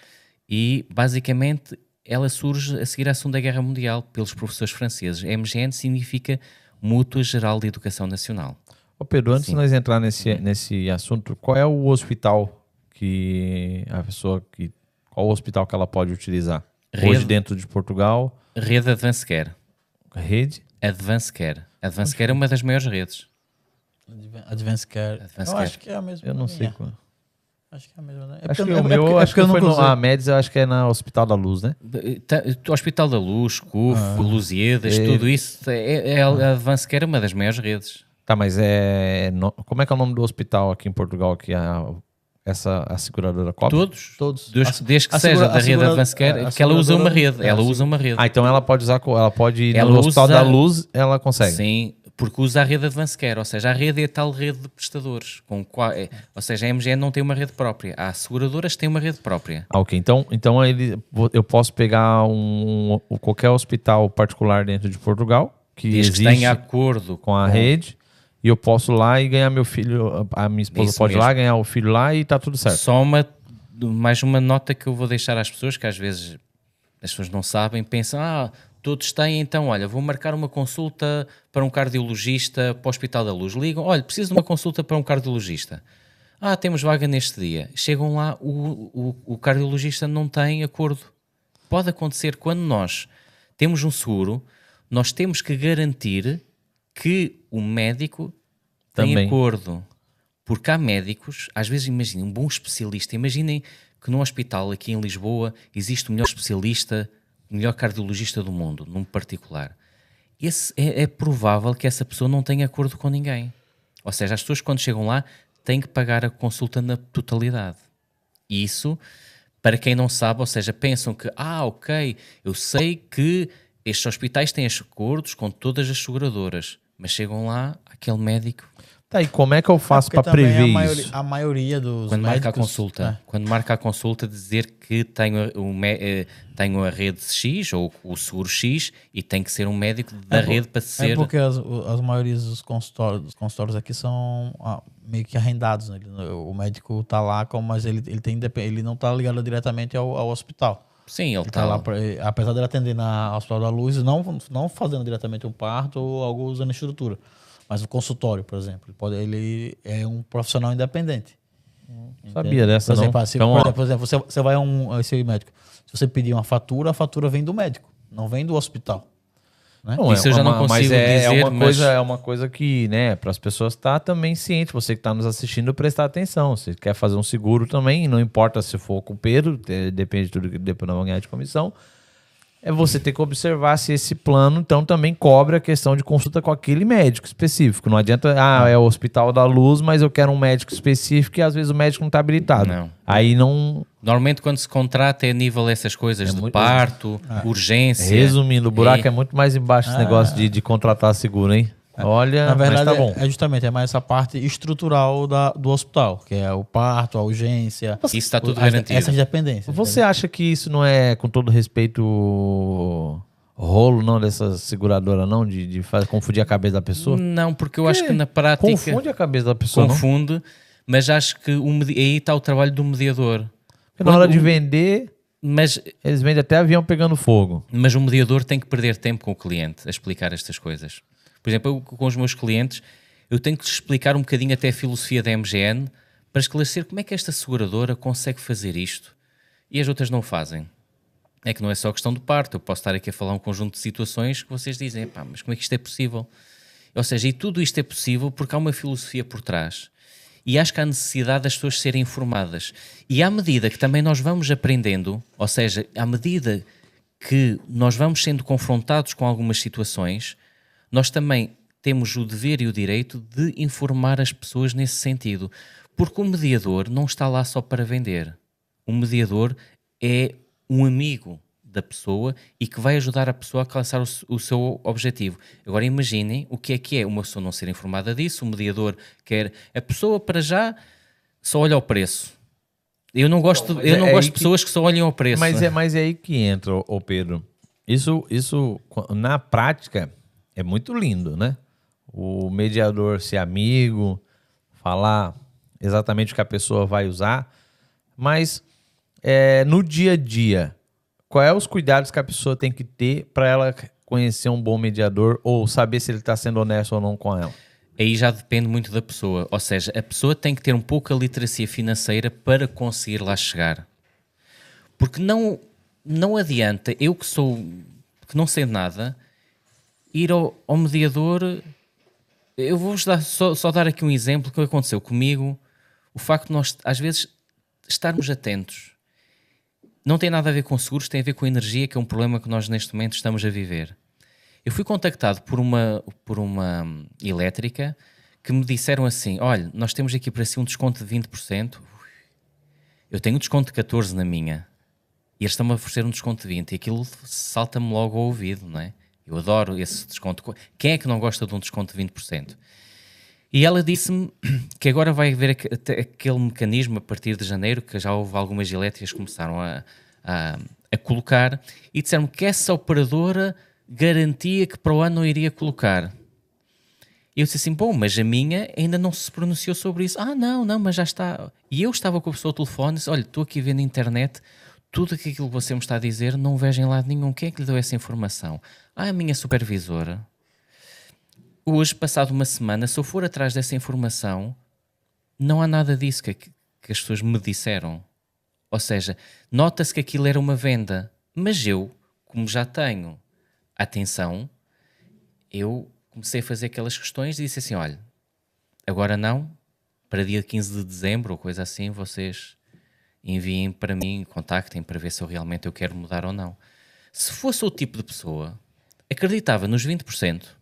e basicamente ela surge a seguir à Segunda Guerra Mundial pelos professores franceses. MGN significa Mútua Geral de Educação Nacional. Ô Pedro, antes Sim. de nós entrar nesse, nesse assunto, qual é o hospital que a pessoa que. Qual o hospital que ela pode utilizar? Hoje Rede- dentro de Portugal, Rede Advance Care. rede. Advance Care. Advance Care é uma das maiores redes. Advan- Advanced Care. Advanced eu Care. acho que é a mesma. Eu não sei qual. Acho que é a mesma. né? É Acho porque que o é meu, porque- é acho que eu no a Médici, eu acho que é na Hospital da Luz, né? Tá- Hospital da Luz, CUF, Ah. Lusíadas, tudo isso. É, é a Advance Care é uma das maiores redes. Tá, mas é. no- como é que é o nome do hospital aqui em Portugal que a, essa a seguradora cobre? Todos. Todos. Desde, desde que a seja da rede Advance Care, que ela usa uma rede. é, Ela a usa uma rede. Ah, então ela pode usar, ela pode ir Ela no Hospital usa- da Luz, ela consegue. Sim, porque usa a rede Advance Care, ou seja, a rede é a tal rede de prestadores. Com qua- é- ou seja, a MGN não tem uma rede própria. Há seguradoras que têm uma rede própria. Ah, ok. Então, então ele, eu posso pegar um, um- qualquer hospital particular dentro de Portugal que Desde que existe tenha acordo com a rede e eu posso lá e ganhar meu filho, a minha esposa Isso pode ir mesmo. lá ganhar o filho lá e tá tudo certo. Só uma, mais uma nota que eu vou deixar às pessoas, que às vezes as pessoas não sabem, pensam, ah, todos têm, então, olha, vou marcar uma consulta para um cardiologista para o Hospital da Luz. Ligam, olha, preciso de uma consulta para um cardiologista. Ah, temos vaga neste dia. Chegam lá, o, o, o cardiologista não tem acordo. Pode acontecer quando nós temos um seguro, nós temos que garantir que o médico tem Também. acordo. Porque há médicos, às vezes imaginem, um bom especialista, imaginem que num hospital aqui em Lisboa existe o melhor especialista, o melhor cardiologista do mundo, num particular. Esse, é, é provável que essa pessoa não tenha acordo com ninguém. Ou seja, as pessoas quando chegam lá têm que pagar a consulta na totalidade. Isso, para quem não sabe, ou seja, pensam que, ah, ok, eu sei que estes hospitais têm acordos com todas as seguradoras, mas chegam lá, aquele médico, Tá, e como é que eu faço Porque para prever a maioria, isso? A maioria dos quando marca a médicos, consulta, é, quando marca a consulta, dizer que tenho, a- o eh, tenho a rede X ou o seguro X e tem que ser um médico da É por- rede para É ser. porque as, as maiorias dos consultórios, dos consultórios aqui são ah, meio que arrendados. né? Ele- O médico tá lá, como- mas ele, ele, tem, ele não tá ligado diretamente ao, ao hospital. Sim, ele está tá lá, pra, apesar de ele atender na Hospital da Luz, não, não fazendo diretamente um parto ou algo usando estrutura. Mas o consultório, por exemplo, ele, pode, ele é um profissional independente. Sabia dessa, Por exemplo, não? se- Então, por por exemplo, você, você vai a um a esse médico. Se você pedir uma fatura, a fatura vem do médico, não vem do hospital. Não, Isso eu já não uma- mas consigo é, é dizer, uma mas- coisa, é uma coisa que, né, para as pessoas estar também ciente, você que está nos assistindo, prestar atenção. Se quer fazer um seguro também, não importa se for com o Pedro, depende de tudo que depois nós vamos ganhar de comissão. É você ter que observar se esse plano, então, também cobre a questão de consulta com aquele médico específico. Não adianta, ah, é o Hospital da Luz, mas eu quero um médico específico e às vezes o médico não está habilitado. Não. Aí não. Normalmente quando se contrata é a nível dessas coisas de muito- parto, urgência. Resumindo, o buraco É. é, muito mais embaixo esse negócio de, de contratar seguro, hein? Olha, Na verdade, mas tá bom. é, é justamente é mais essa parte estrutural da, do hospital, que é o parto, a urgência. Isso está tudo garantido. Essas dependências. Você acha que isso não é, com todo respeito, rolo não dessa seguradora não, de, de fa- confundir a cabeça da pessoa? Não, porque eu acho que na prática Confunde a cabeça da pessoa, não? confunde, mas acho que o medi- aí está o trabalho do mediador. Porque na hora Quando- de vender, Mas, eles vendem até avião pegando fogo. mas o mediador tem que perder tempo com o cliente a explicar estas coisas. Por exemplo, eu, com os meus clientes, eu tenho que lhes explicar um bocadinho até a filosofia da MGN para esclarecer como é que esta seguradora consegue fazer isto e as outras não fazem. É que não é só questão do parto, eu posso estar aqui a falar um conjunto de situações que vocês dizem, pá, mas como é que isto é possível? Ou seja, e tudo isto é possível porque há uma filosofia por trás. E acho que há necessidade das pessoas serem informadas. E à medida que também nós vamos aprendendo, ou seja, à medida que nós vamos sendo confrontados com algumas situações, nós também temos o dever e o direito de informar as pessoas nesse sentido. Porque o mediador não está lá só para vender. O mediador é um amigo da pessoa e que vai ajudar a pessoa a alcançar o, o seu objetivo. Agora imaginem o que é que é uma pessoa não ser informada disso, o mediador quer... A pessoa para já só olha o preço. Eu não gosto, eu é não aí gosto de que- pessoas que só olham o preço. Mas é, mas é aí que entra, ô Pedro. Isso, isso, na prática, é muito lindo, né? O mediador ser amigo, falar exatamente o que a pessoa vai usar, mas é, no dia a dia, qual é os cuidados que a pessoa tem que ter para ela conhecer um bom mediador ou saber se ele está sendo honesto ou não com ela? Aí já depende muito da pessoa. Ou seja, a pessoa tem que ter um pouco a literacia financeira para conseguir lá chegar. Porque não, não adianta eu que sou que não sei nada ir ao, ao mediador. Eu vou-vos só, só dar aqui um exemplo que aconteceu comigo. O facto de nós, às vezes, estarmos atentos. Não tem nada a ver com seguros, tem a ver com energia, que é um problema que nós neste momento estamos a viver. Eu fui contactado por uma, por uma elétrica que me disseram assim: olha, nós temos aqui para si um desconto de 20%. Eu tenho um desconto de 14% na minha. E eles estão-me a oferecer um desconto de 20%. E aquilo salta-me logo ao ouvido, não é? Eu adoro esse desconto. Quem é que não gosta de um desconto de 20%? E ela disse-me que agora vai haver aquele mecanismo a partir de janeiro, que já houve algumas elétricas que começaram a, a, a colocar, e disseram-me que essa operadora garantia que para o ano não iria colocar. Eu disse assim, bom, mas a minha ainda não se pronunciou sobre isso. Ah, não, não, mas já está. E eu estava com a pessoa ao telefone e disse, olha, estou aqui vendo internet, tudo aquilo que você me está a dizer não vejo em lado nenhum. Quem é que lhe deu essa informação? Ah, a minha supervisora. Hoje, passado uma semana, se eu for atrás dessa informação, não há nada disso que, que as pessoas me disseram. Ou seja, nota-se que aquilo era uma venda, mas eu, como já tenho atenção, eu comecei a fazer aquelas questões e disse assim: olha, agora não, para dia 15 de dezembro ou coisa assim, vocês enviem para mim, contactem para ver se eu realmente eu quero mudar ou não. Se fosse o tipo de pessoa, acreditava nos 20%,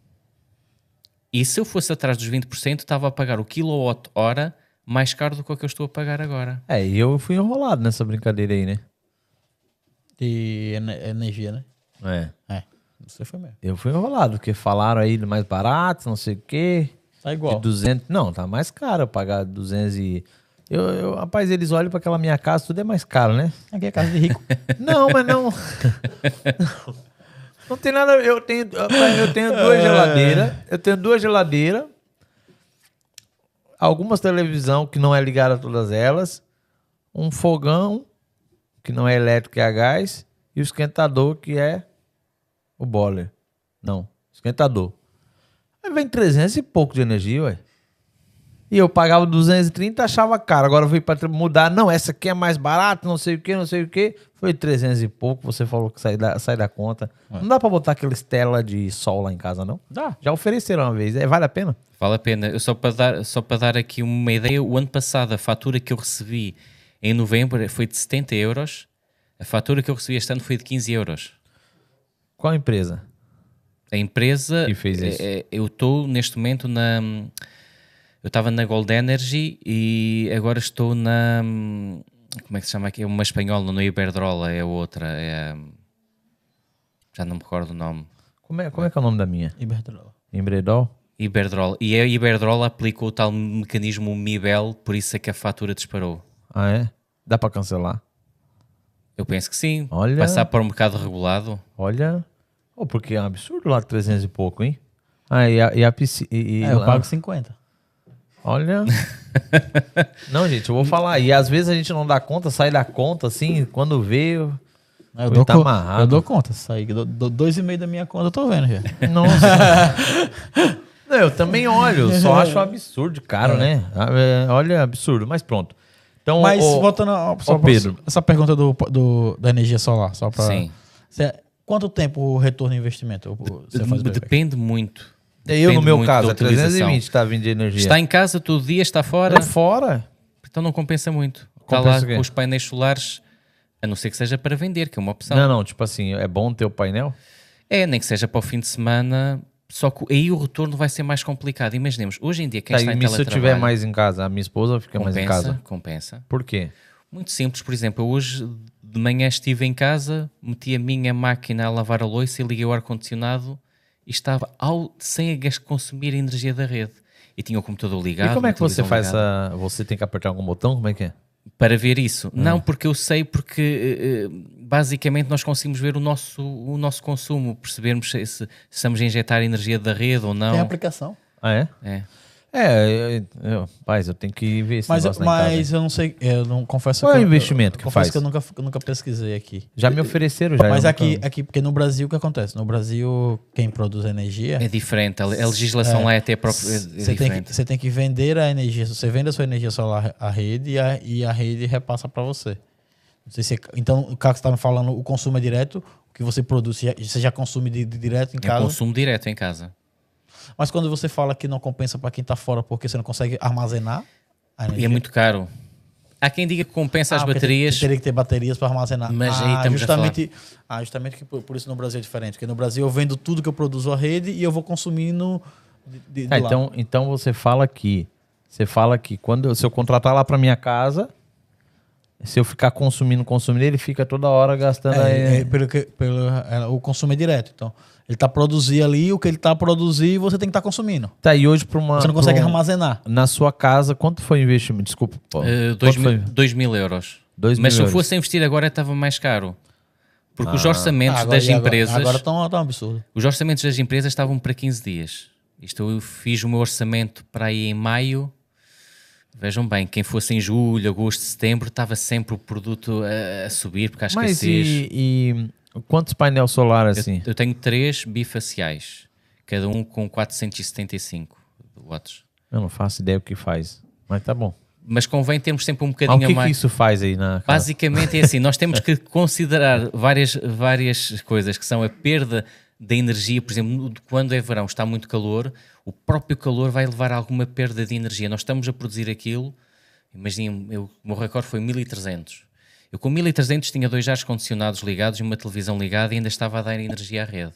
e se eu fosse atrás dos 20%, estava a pagar o quilowatt-hora mais caro do que o que eu estou a pagar agora. É, e eu fui enrolado nessa brincadeira aí, né? De energia, né? É. É. Você foi mesmo. Eu fui enrolado, porque falaram aí mais barato, não sei o quê. Tá igual. De 200, não, tá mais caro eu pagar 200 e... Eu, eu, rapaz, eles olham para aquela minha casa, tudo é mais caro, né? Aqui é casa de rico. não, mas não... não tem nada... Eu tenho, eu tenho duas geladeiras, eu tenho duas geladeiras, algumas televisão que não é ligada a todas elas, um fogão que não é elétrico, é a gás, e o esquentador que é o boiler. Não, esquentador. Aí vem 300 e pouco de energia, ué. E eu pagava 230, achava caro. Agora eu fui para mudar. Não, essa aqui é mais barata, não sei o que, não sei o que. Foi 300 e pouco. Você falou que sai da, sai da conta. É. Não dá para botar aquela estela de sol lá em casa, não? Dá. Já ofereceram uma vez. É, vale a pena? Vale a pena. Eu só para dar, só para dar aqui uma ideia, o ano passado a fatura que eu recebi em novembro foi de 70 euros. A fatura que eu recebi este ano foi de 15 euros. Qual empresa? A empresa. Que fez isso? É, é eu estou neste momento na. Eu estava na Gold Energy e agora estou na. Como é que se chama aqui? É uma espanhola, não é Iberdrola, é outra. É, já não me recordo o nome. Como é, como é que é o nome da minha? Iberdrola. Iberdrola? Iberdrola. E a Iberdrola aplicou o tal mecanismo MIBEL, por isso é que a fatura disparou. Ah, é? Dá para cancelar? Eu penso que sim. Olha. Passar para o mercado regulado. Olha. Oh, porque é um absurdo lá 300 e pouco, hein? Ah, e a, e a piscina. E, é, eu pago 50. Olha. não, gente, eu vou falar. E às vezes a gente não dá conta, sai da conta assim, quando vê. Eu, eu dou, tá amarrado. eu dou conta. Sai do, do, dois e meio da minha conta, eu tô vendo já. Nossa. não, eu também olho, só acho um absurdo, caro, é. né? Ah, é, olha, absurdo, mas pronto. Então, Mas o, voltando ao, só, Pedro. essa pergunta do, do, da energia solar, só para. Sim. Cê, quanto tempo o retorno de investimento você faz Depende muito. Eu, no meu caso, é 320 está vindo de energia. Está em casa todo dia, está fora. É fora. Então não compensa muito. Compensa está lá com os painéis solares, a não ser que seja para vender, que é uma opção. Não, não, tipo assim, é bom ter o painel? É, nem que seja para o fim de semana, só que aí o retorno vai ser mais complicado. Imaginemos, hoje em dia quem tá, está em teletrabalho... se eu estiver mais em casa, a minha esposa fica compensa, mais em casa? Compensa. Por quê? Muito simples. Por exemplo, hoje de manhã estive em casa, meti a minha máquina a lavar a louça e liguei o ar-condicionado e estava ao, sem a consumir a energia da rede. E tinha o computador ligado. E como é que você faz a... Você tem que apertar algum botão? Como é que é? Para ver isso. Hum. Não, porque eu sei, porque... Uh, basicamente nós conseguimos ver o nosso, o nosso consumo, percebermos se, se estamos a injetar energia da rede ou não. Tem aplicação. Ah, é? É. É, eu, eu, rapaz, eu tenho que ver esse Mas, negócio mas eu não sei, eu não confesso Qual que é o eu- investimento eu, que faz? que eu nunca, eu nunca pesquisei aqui. Já me ofereceram, já. Mas aqui, nunca- aqui, porque no Brasil o que acontece? No Brasil, quem produz energia, É diferente, a, legislação lá é até própria, é, é você tem, que, você tem que vender a energia. Você vende a sua energia solar à rede e a, e a rede repassa para você. Não sei se é- então, o cara que está me falando, o consumo é direto, o que você produz, você já- você já consome de, de direto em É casa. consumo direto em casa. Mas quando você fala que não compensa para quem está fora porque você não consegue armazenar a E é muito caro. Há quem diga que compensa Ah, as baterias. Teria que ter baterias para armazenar. Mas ah, aí estamos a justamente, Ah, justamente que por, por isso no Brasil é diferente. Porque no Brasil eu vendo tudo que eu produzo à rede e eu vou consumindo de, de- de Ah, lá. então, então você fala que você fala que quando se eu contratar lá para minha casa, se eu ficar consumindo, consumindo, ele fica toda hora gastando aí. É, é, pelo que, pelo, é, o consumo é direto. Então, ele está produzindo ali, o que ele está produzindo, você tem que estar consumindo. Tá aí hoje para uma Você não consegue um- armazenar. na sua casa, quanto foi o investimento? Desculpa, pô. eh, Quanto dois, foi? mil, dois mil euros. Dois Mas se mil eu euros. fosse investir agora estava mais caro. Porque os Ah. orçamentos Ah, agora- das e agora- empresas. Agora estão tão absurdo. Os orçamentos das empresas estavam para 15 dias. Isto eu fiz o meu orçamento para aí em maio. Vejam bem, quem fosse em julho, agosto, setembro, estava sempre o produto a, a subir, porque há Mas escassez. e, e quantos painel solar assim? Eu tenho três bifaciais, cada um com 475 watts. Eu não faço ideia o que faz. Mas tá bom. Mas convém termos sempre um Ah, o bocadinho que, a que mais. isso faz aí na casa? Basicamente é assim, nós temos que considerar várias, várias coisas, que são a perda da energia, por exemplo, quando é verão, está muito calor, o próprio calor vai levar a alguma perda de energia. Nós estamos a produzir aquilo, imaginem, eu- o meu recorde foi 1300. Eu com 1300 tinha dois ares condicionados ligados e uma televisão ligada e ainda estava a dar energia à rede.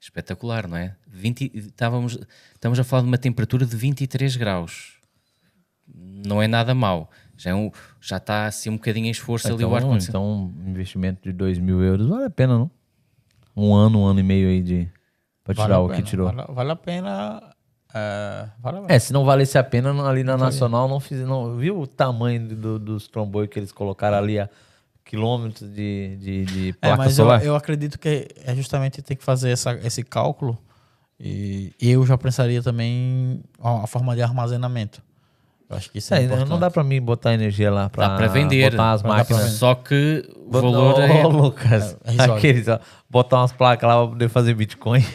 Espetacular, não é? 20, estávamos, estamos a falar de uma temperatura de 23 graus. Não é nada mau. Já, é um- já está assim um bocadinho em esforço ali o ar Então, condicionado. então, um investimento de 2 mil euros vale a pena, não? Um ano, um ano e meio aí de. Vale tirar o que pena, tirou. Vale, vale a pena. É. É, se não valesse a pena, ali na Nacional não fiz. Não, viu o tamanho do- dos tromboi que eles colocaram ali a quilômetros de, de, de É, placa mas eu, solar? eu acredito que é justamente ter que fazer essa, esse cálculo. E eu já pensaria também a, a forma de armazenamento. Eu acho que isso é, É, importante. não dá pra mim botar energia lá para vender. botar as Dá pra máquinas. vender. Só que o valor Ô, é. Lucas, é risório. aqueles, ó, botar umas placas lá pra poder fazer Bitcoin.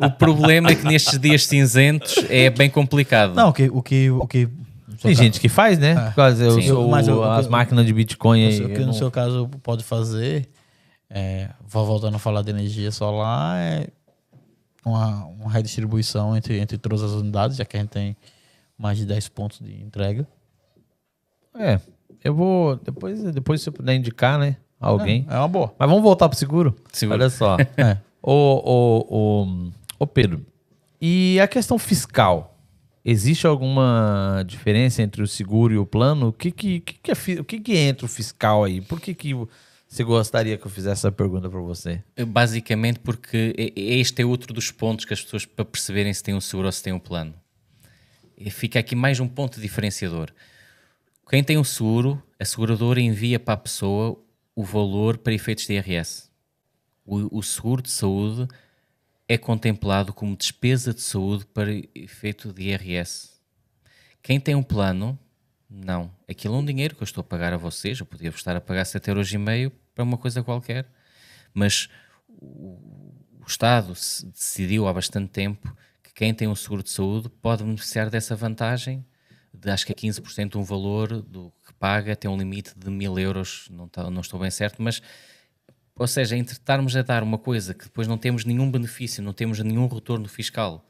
O problema é que nestes dias cinzentos é bem complicado. Não, o que. O que, o que Tem gente que faz, né? Por causa eu sou Mas eu- as eu- máquinas de Bitcoin aí. o que eu no não- seu caso pode fazer, é, vou voltando a falar de energia solar, é uma, uma redistribuição entre, entre todas as unidades, já que a gente tem mais de 10 pontos de entrega. É, eu vou. Depois, depois se eu puder indicar, né? Alguém. É uma boa. Mas vamos voltar pro seguro? Seguro. Olha só. É. ô, ô, ô, ô, Pedro, e a questão fiscal? Existe alguma diferença entre o seguro e o plano? O que que, que, que é, o que, que entra o fiscal aí? Por que, que você gostaria que eu fizesse essa pergunta para você? Basicamente porque este é outro dos pontos que as pessoas, para perceberem se têm um seguro ou se têm um plano. E fica aqui mais um ponto diferenciador. Quem tem um seguro, a seguradora envia para a pessoa o valor para efeitos de IRS. O, o seguro de saúde é contemplado como despesa de saúde para efeito de IRS. Quem tem um plano, não. Aquilo é um dinheiro que eu estou a pagar a vocês. Eu podia estar a pagar 7,5 euros para uma coisa qualquer. Mas o, o Estado decidiu há bastante tempo que quem tem um seguro de saúde pode beneficiar dessa vantagem. De, acho que é 15% de um valor do paga, tem um limite de mil euros, não, tá- não estou bem certo, mas ou seja, entre estarmos a dar uma coisa que depois não temos nenhum benefício, não temos nenhum retorno fiscal,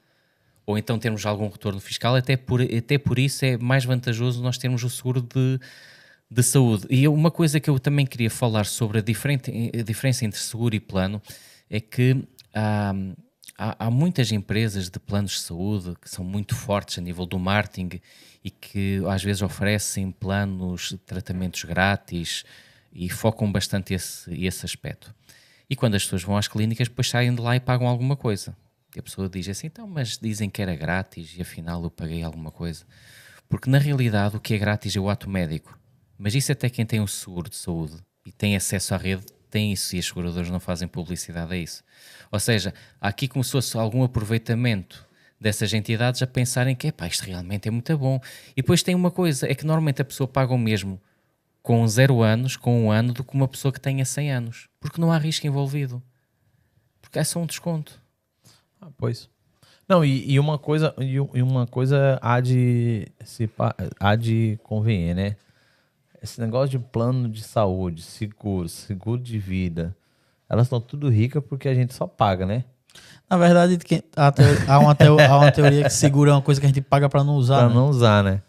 ou então termos algum retorno fiscal, até por, até por isso é mais vantajoso nós termos o seguro de, de saúde. E uma coisa que eu também queria falar sobre a, diferente, a diferença entre seguro e plano é que há, há, há muitas empresas de planos de saúde que são muito fortes a nível do marketing e que às vezes oferecem planos tratamentos grátis e focam bastante esse, esse aspecto. E quando as pessoas vão às clínicas, depois saem de lá e pagam alguma coisa. E a pessoa diz assim, então, mas dizem que era grátis e afinal eu paguei alguma coisa. Porque na realidade o que é grátis é o ato médico. Mas isso até quem tem um seguro de saúde e tem acesso à rede tem isso e as seguradoras não fazem publicidade a isso. Ou seja, aqui como se fosse algum aproveitamento dessas entidades a pensarem que epá, isto realmente é muito bom. E depois tem uma coisa, é que normalmente a pessoa paga o mesmo com zero anos, com um ano, do que uma pessoa que tenha 100 anos. Porque não há risco envolvido. Porque é só um desconto. Ah, pois. Não, e, e uma coisa, e, uma coisa há de, se, há de convenher, né? Esse negócio de plano de saúde, seguro, seguro de vida, elas estão tudo ricas porque a gente só paga, né? Na verdade, há, uma teo- há uma teoria que segura é uma coisa que a gente paga pra não usar. Pra né? não usar, né?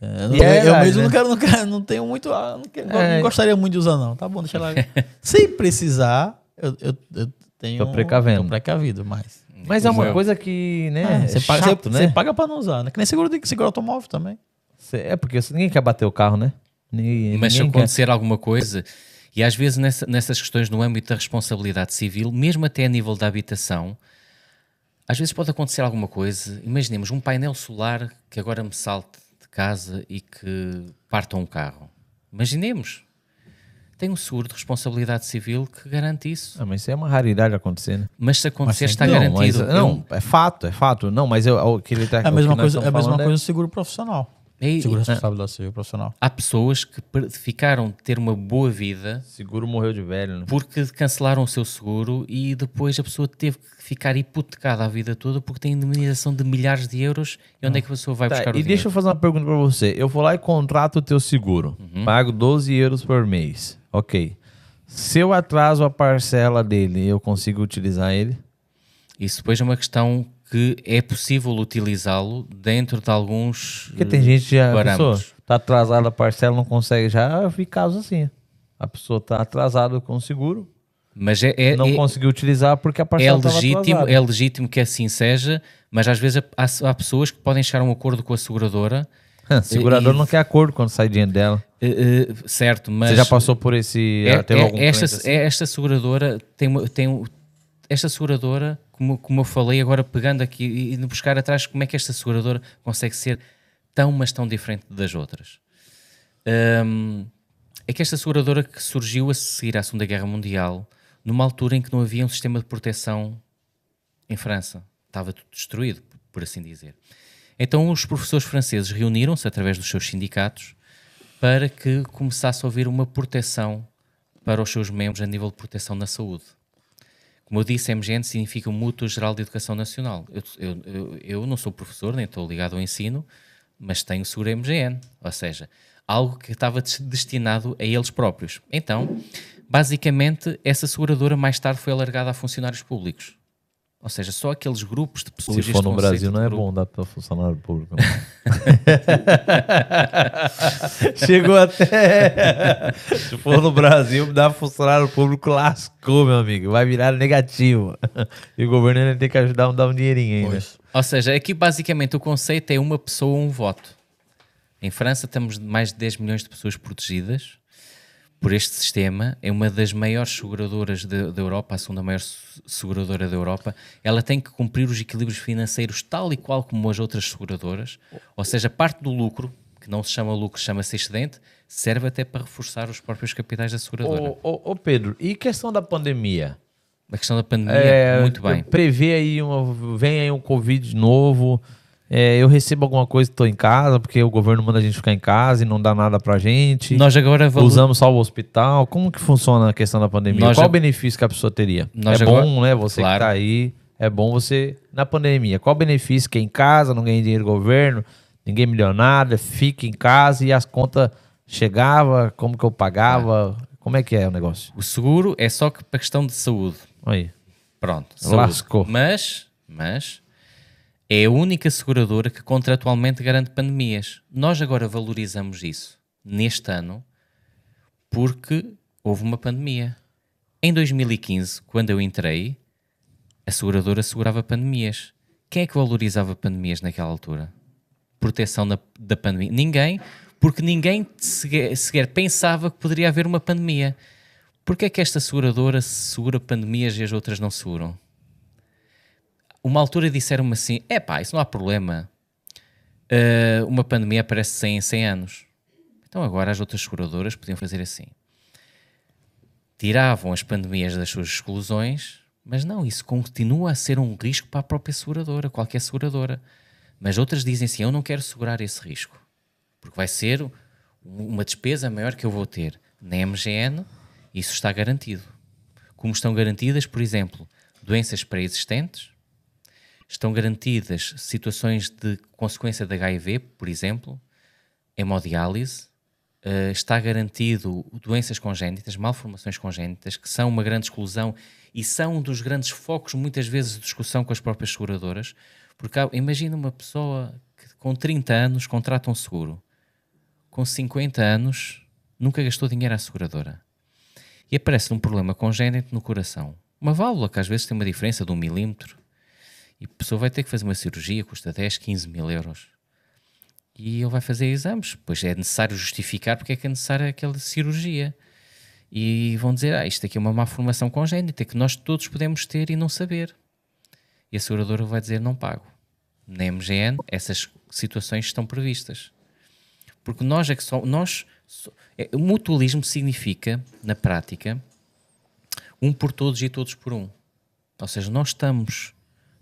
É, eu, é eu mesmo né? não quero, não quero, não tenho muito. ah, Não, quero- não É. gostaria muito de usar, não. Tá bom, deixa lá. Se precisar, eu, eu, eu tenho. Tô precavendo. Tô precavido, mas. Mas é uma coisa que, né? É, é você, paga, chato, você, né? você paga pra não usar, né? Que nem seguro, de- seguro automóvel também. Cê- É porque ninguém quer bater o carro, né? Ninguém, Mas se ninguém quer. acontecer alguma coisa, e às vezes nessa- nessas questões no âmbito da responsabilidade civil, mesmo até a nível da habitação, às vezes pode acontecer alguma coisa. Imaginemos um painel solar que agora me salte de casa e que parta um carro. Imaginemos. Tem um seguro de responsabilidade civil que garante isso. Ah, mas isso é uma raridade acontecer, né? Mas se acontecer, Mas está não, garantido. mas- não, é fato, é fato. Não, mas eu, o que ele tá, É a o mesma coisa, é a mesma coisa do seguro profissional. E- Seguro responsabilidade civil profissional. Há pessoas que ficaram de ter uma boa vida Seguro morreu de velho, né? porque cancelaram o seu seguro e depois a pessoa teve que ficar hipotecada a vida toda porque tem indemnização de milhares de euros e onde é que a pessoa vai Tá, buscar o e dinheiro? deixa eu fazer uma pergunta pra você. Eu vou lá e contrato o teu seguro. Uhum. Pago 12 euros por mês. Ok. Se eu atraso a parcela dele, eu consigo utilizar ele? Isso depois é uma questão que é possível utilizá-lo dentro de alguns Porque tem gente que já, a parâmetros. pessoa tá atrasada a parcela, não consegue já. Eu vi casos assim. A pessoa tá atrasada com o seguro, Mas é, é, não é, conseguiu utilizar porque a é parcela estava legítimo, atrasada. é legítimo que assim seja, mas às vezes há, há pessoas que podem chegar a um acordo com a seguradora, O segurador e- não quer acordo quando sai dinheiro dela. eh, eh, certo, mas Você já passou por esse... É- teve é- esta, assim? é- esta seguradora tem, tem esta seguradora, como, como eu falei, agora pegando aqui e buscar atrás, como é que esta seguradora consegue ser tão, mas tão diferente das outras? Hum, é que esta seguradora que surgiu a seguir à Segunda Guerra Mundial, numa altura em que não havia um sistema de proteção em França, estava tudo destruído, por assim dizer. Então os professores franceses reuniram-se através dos seus sindicatos para que começasse a haver uma proteção para os seus membros a nível de proteção na saúde. Como eu disse, MGN significa Mútuo Geral de Educação Nacional. Eu, eu, eu, eu não sou professor, nem estou ligado ao ensino, mas tenho seguro MGN, ou seja, algo que estava des- destinado a eles próprios. Então, basicamente, essa seguradora mais tarde foi alargada a funcionários públicos. Ou seja, só aqueles grupos de pessoas. Se for no Brasil, não é grupo- bom dar para funcionário público. não. Chegou até. Se for no Brasil, dar funcionário público lascou, meu amigo. Vai virar negativo. E o governo ainda tem que ajudar a dar um dinheirinho ainda. Ou seja, aqui basicamente o conceito é uma pessoa, um voto. Em França temos mais de 10 milhões de pessoas protegidas por este sistema. É uma das maiores seguradoras da Europa, a segunda maior se- seguradora da Europa. Ela tem que cumprir os equilíbrios financeiros tal e qual como as outras seguradoras. Ou seja, parte do lucro, que não se chama lucro, chama-se excedente, serve até para reforçar os próprios capitais da seguradora. Ô, ô, ô, Pedro, e questão da pandemia? A questão da pandemia, É, muito bem. Prevê aí, uma, vem aí um Covid novo. É, eu recebo alguma coisa estou em casa, porque o governo manda a gente ficar em casa e não dá nada pra gente. Nós agora valo- Usamos só o hospital. Como que funciona a questão da pandemia? Nós Qual já- o benefício que a pessoa teria? Nós é agora- bom, né? Você Claro. que tá aí. É bom você. Na pandemia, qual o benefício? Que é em casa, não ganha dinheiro do governo, ninguém milionário, fica em casa e as contas chegava, como que eu pagava? Como é que é o negócio? O seguro é só que para questão de saúde. Aí. Pronto, saúde. Lascou. Mas, mas é a única seguradora que contratualmente garante pandemias. Nós agora valorizamos isso neste ano porque houve uma pandemia. Em 2015, quando eu entrei, a seguradora segurava pandemias. Quem é que valorizava pandemias naquela altura? Proteção da, da pandemia? Ninguém, porque ninguém sequer, sequer pensava que poderia haver uma pandemia. Porquê é que esta seguradora segura pandemias e as outras não seguram? Uma altura disseram-me assim: é pá, isso não há problema. Uh, uma pandemia aparece 100 em 100 anos. Então agora as outras seguradoras podiam fazer assim: tiravam as pandemias das suas exclusões, Mas não, isso continua a ser um risco para a própria seguradora, qualquer seguradora. Mas outras dizem assim: eu não quero segurar esse risco, porque vai ser uma despesa maior que eu vou ter. Na MGN, isso está garantido. Como estão garantidas, por exemplo, doenças pré-existentes, estão garantidas situações de consequência de HIV, por exemplo, hemodiálise, uh, está garantido doenças congénitas, malformações congénitas, que são uma grande exclusão e são um dos grandes focos, muitas vezes, de discussão com as próprias seguradoras. Porque imagina uma pessoa que com 30 anos contrata um seguro, com 50 anos nunca gastou dinheiro à seguradora e aparece um problema congénito no coração. Uma válvula que às vezes tem uma diferença de um milímetro e a pessoa vai ter que fazer uma cirurgia, custa 10, 15 mil euros. E ele vai fazer exames, pois é necessário justificar porque é que é necessária aquela cirurgia. E vão dizer, ah, isto aqui é uma má formação congénita que nós todos podemos ter e não saber. E a seguradora vai dizer, não pago. Na MGN, essas situações estão previstas. Porque nós é que só, nós, é, mutualismo significa, na prática, um por todos e todos por um. Ou seja, nós estamos,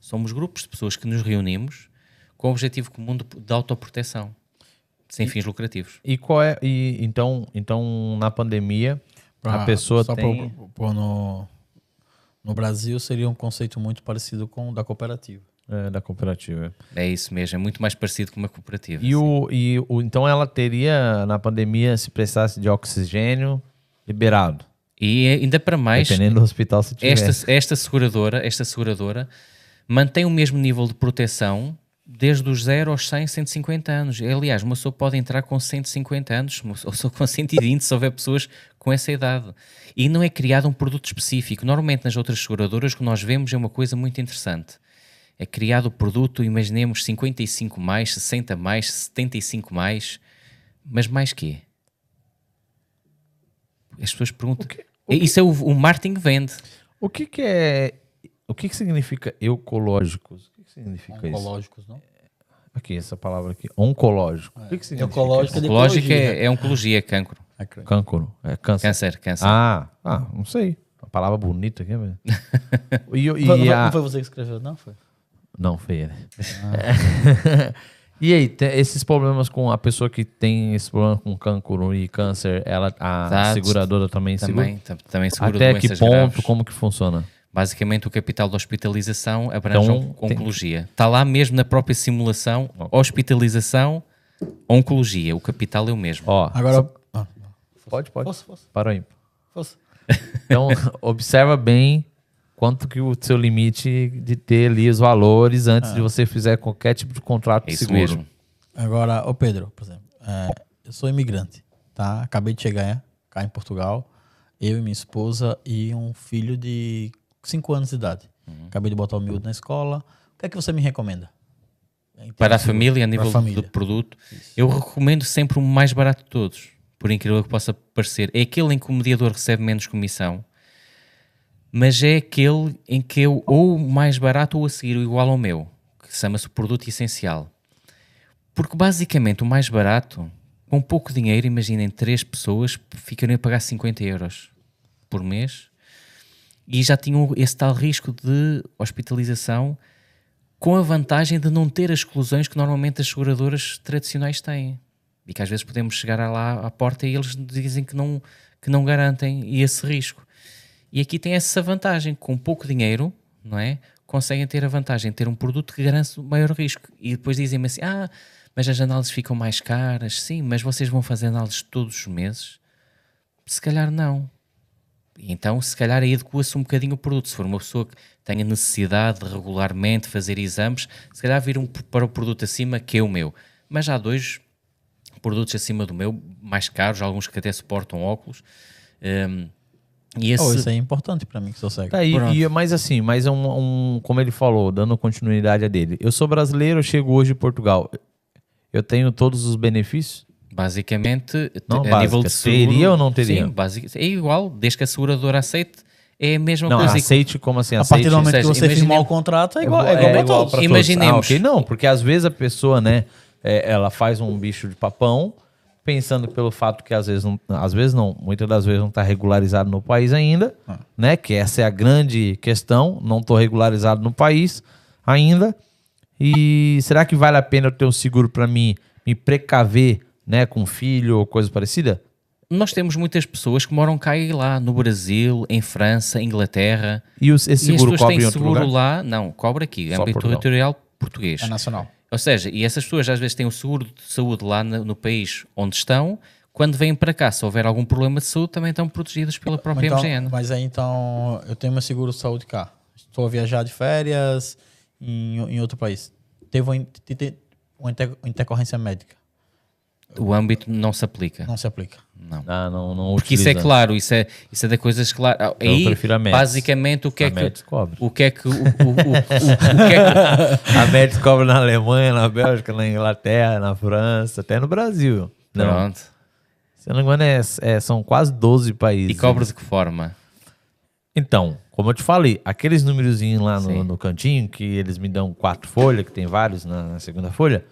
somos grupos de pessoas que nos reunimos com o objetivo comum de, de autoproteção, sem e, fins lucrativos. E qual é, e, então, então, na pandemia, pra, a pessoa só tem... Por, por no, no Brasil seria um conceito muito parecido com o da cooperativa. É, da cooperativa. É isso mesmo, é muito mais parecido com uma cooperativa. E, o, e o, então ela teria, na pandemia, se precisasse de oxigênio, liberado. E ainda para mais, dependendo do hospital se tivesse. Esta, esta seguradora, esta seguradora mantém o mesmo nível de proteção desde os 0 aos 100, 150 anos. Aliás, uma pessoa pode entrar com 150 anos, ou só com 120, se houver pessoas com essa idade. E não é criado um produto específico. Normalmente nas outras seguradoras o que nós vemos é uma coisa muito interessante. É criado o produto, imaginemos 55 mais, 60 mais, 75 mais, mas mais quê? As pessoas perguntam. O que, o que, Isso é o, o marketing vende. O que, que é. O que, que significa eucológicos? O que, que significa Oncológicos, isso? não? Aqui, essa palavra aqui. Oncológico. É. O que, que significa? Oncológico, é é, é oncologia, é cancro. É cancro. É câncer. Câncer, câncer. Ah, ah, não sei. Uma palavra bonita aqui, velho. e, e foi, a... Não foi você que escreveu, não? Foi? Não, foi ele. Ah. e aí, esses problemas com a pessoa que tem esse problema com cancro e câncer, ela, a seguradora também, também segura? Também segura Até que ponto, graves. como que funciona? Basicamente, o capital de hospitalização abrange então, oncologia. Tem... Está lá mesmo na própria simulação, okay. hospitalização, oncologia. O capital é o mesmo. Ó, Agora... Só... Ah, pode, pode. Fosse, fosse. Parou aí. Fosse. Então, observa bem quanto que o seu limite de ter ali os valores antes de ah. você fizer qualquer tipo de contrato é seguro. Mesmo. Agora, ô Pedro, por exemplo, é, eu sou imigrante, tá? Acabei de chegar cá em Portugal, eu e minha esposa e um filho de 5 anos de idade. Uhum. Acabei de botar o miúdo na escola. O que é que você me recomenda? Para a família, a nível família. do produto, Isso. eu recomendo sempre o mais barato de todos, por incrível que possa parecer. É aquele em que o mediador recebe menos comissão, mas é aquele em que eu ou mais barato ou a seguir o igual ao meu, que chama-se produto essencial. Porque basicamente o mais barato, com pouco dinheiro, imaginem três pessoas ficariam a pagar 50 euros por mês e já tinham esse tal risco de hospitalização com a vantagem de não ter as exclusões que normalmente as seguradoras tradicionais têm. E que às vezes podemos chegar lá à porta e eles dizem que não, que não garantem esse risco. E aqui tem essa vantagem, com pouco dinheiro, não é? Conseguem ter a vantagem de ter um produto que garante maior risco. E depois dizem-me assim: ah, mas as análises ficam mais caras. Sim, mas vocês vão fazer análises todos os meses? Se calhar não. Então, se calhar aí adequa-se um bocadinho o produto. Se for uma pessoa que tenha necessidade de regularmente fazer exames, se calhar vir um para o produto acima que é o meu. Mas há dois produtos acima do meu, mais caros, alguns que até suportam óculos. Um, e esse... Oh, isso é importante para mim que sou cego. Tá, e, e, mas assim, mas é um, um, como ele falou, dando continuidade a dele. Eu sou brasileiro, eu chego hoje em Portugal. Eu tenho todos os benefícios? Basicamente, não, a básica, nível de seguro, teria ou não teria? Sim, basic, é igual, desde que a seguradora aceite, é a mesma não, coisa. aceite como assim? Aceite, a partir do momento seja, que você firmar o contrato, é igual, é, igual, é igual todos. Imaginemos. Ah, okay. Não, porque às vezes a pessoa, né, é, ela faz um bicho de papão, pensando pelo fato que às vezes não, às vezes não, muitas das vezes não está regularizado no país ainda, Ah. né? Que essa é a grande questão. Não estou regularizado no país ainda. E será que vale a pena eu ter um seguro para mim me precaver, né, com filho ou coisa parecida? Nós temos muitas pessoas que moram cá e lá, no Brasil, em França, Inglaterra. E os- esse e as seguro pessoas cobre em têm outro seguro lugar? lá, não, cobre aqui, Só âmbito Portugal. territorial português. É nacional. Ou seja, e essas pessoas às vezes têm o seguro de saúde lá no, no país onde estão, quando vêm para cá, se houver algum problema de saúde, também estão protegidas pela própria Então, MGN. mas aí então eu tenho meu seguro de saúde cá. Estou a viajar de férias em, em outro país. Teve uma, uma inter- intercorrência médica. O âmbito não se aplica. Não se aplica. Não. Ah, não, não Porque isso é utiliza. claro, isso é, isso é da coisas claras. Eu Aí, prefiro a Meds. basicamente, o que é que. Cobre. O que é que. O, o, o, o, o que é que A Meds cobra na Alemanha, na Bélgica, na Inglaterra, na França, até no Brasil. Não, Pronto. se eu não me engano, é, é- são quase 12 países. E cobra de que forma? Então, como eu te falei, aqueles númerozinhos lá no, no cantinho, que eles me dão quatro folhas, que tem vários na, na segunda folha,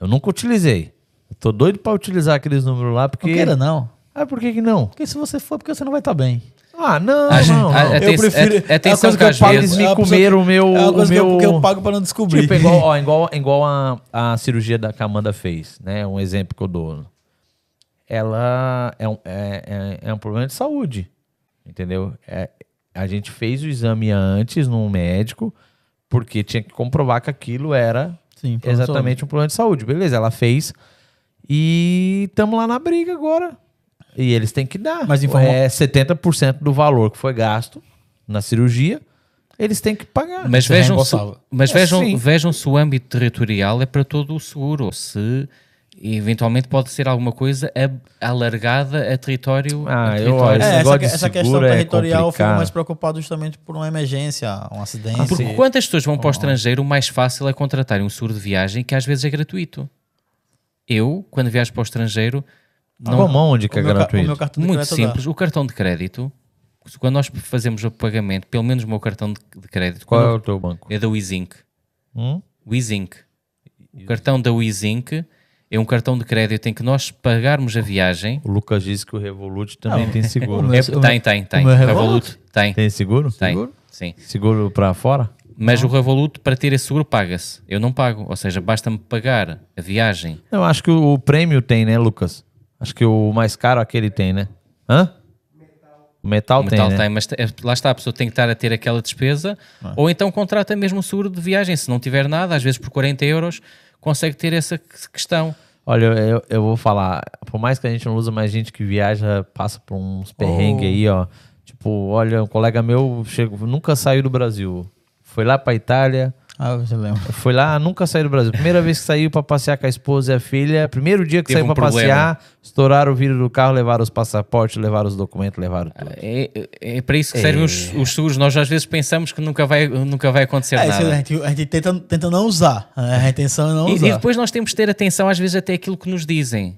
eu nunca utilizei. Eu tô doido pra utilizar aqueles números lá, porque... Não queira, não. Ah, por que que não? Porque se você for, porque você não vai estar bem. Ah, não, A gente- não, Aten- eu atenção é uma coisa que eu às pago- vezes- Eles me é pessoa comeram que- o meu- É coisa o meu- que eu pago para não descobrir. Tipo, igual, ó, igual, igual a, a cirurgia da que a Amanda fez, né? Um exemplo que eu dou. Ela é um, é, é, é um problema de saúde, entendeu? É, a gente fez o exame antes num médico, porque tinha que comprovar que aquilo era Sim, exatamente um problema de saúde. Beleza, ela fez e estamos lá na briga agora. E eles têm que dar. Mas informa- É 70% do valor que foi gasto na cirurgia, eles têm que pagar. Mas é vejam, se, mas É, vejam, sim. vejam se o âmbito territorial é para todo o seguro, ou se eventualmente pode ser alguma coisa alargada a território. Ah, a eu território. olho- Esse É, essa, essa questão é territorial foi complicado. mais preocupado justamente por uma emergência, um acidente. Porque quantas pessoas vão para o estrangeiro, o mais fácil é contratar um seguro de viagem que às vezes é gratuito. Eu, quando viajo para o estrangeiro, não, Como onde que é O meu o gratuito? meu cartão de muito crédito dá. simples. O cartão de crédito, quando nós fazemos o pagamento, pelo menos o meu cartão de, crédito, Qual é o teu banco? é da Wizink. Hum? Wizink. O cartão da Wizink é um cartão de crédito em que nós pagarmos a viagem. O Lucas disse que o Revolut também Não, tem o seguro. É, o tem, tem, tem. O Revolut? Revolut tem. Tem seguro? Tem. Seguro? Sim. Seguro pra fora? Mas o Revolut, para ter esse seguro, paga-se. Eu não pago. Ou seja, basta-me pagar a viagem. Eu acho que o prêmio tem, né, Lucas? Acho que o mais caro aquele tem, né? Hã? O metal, o metal tem, né? tem, mas te- lá está, a pessoa tem que estar a ter aquela despesa. Ah. Ou então contrata mesmo o seguro de viagem. Se não tiver nada, às vezes por 40 euros, consegue ter essa que- questão. Olha, eu, eu vou falar, por mais que a gente não usa, mais gente que viaja passa por uns perrengues Oh. aí, ó. Tipo, olha, um colega meu chegou, nunca saiu do Brasil. Foi lá pra Itália, Ah, você lembra. foi lá, nunca saiu do Brasil. Primeira vez que saiu pra passear com a esposa e a filha, primeiro dia que Teve saiu um pra problema. passear, estouraram o vidro do carro, levaram os passaportes, levaram os documentos, levaram tudo. É, é- é para isso que servem os, os seguros. Nós às vezes pensamos que nunca vai, nunca vai acontecer É, isso nada. a gente, a gente tenta, tenta não usar. né? A intenção é não E, usar. e depois nós temos que ter atenção, às vezes, até aquilo que nos dizem.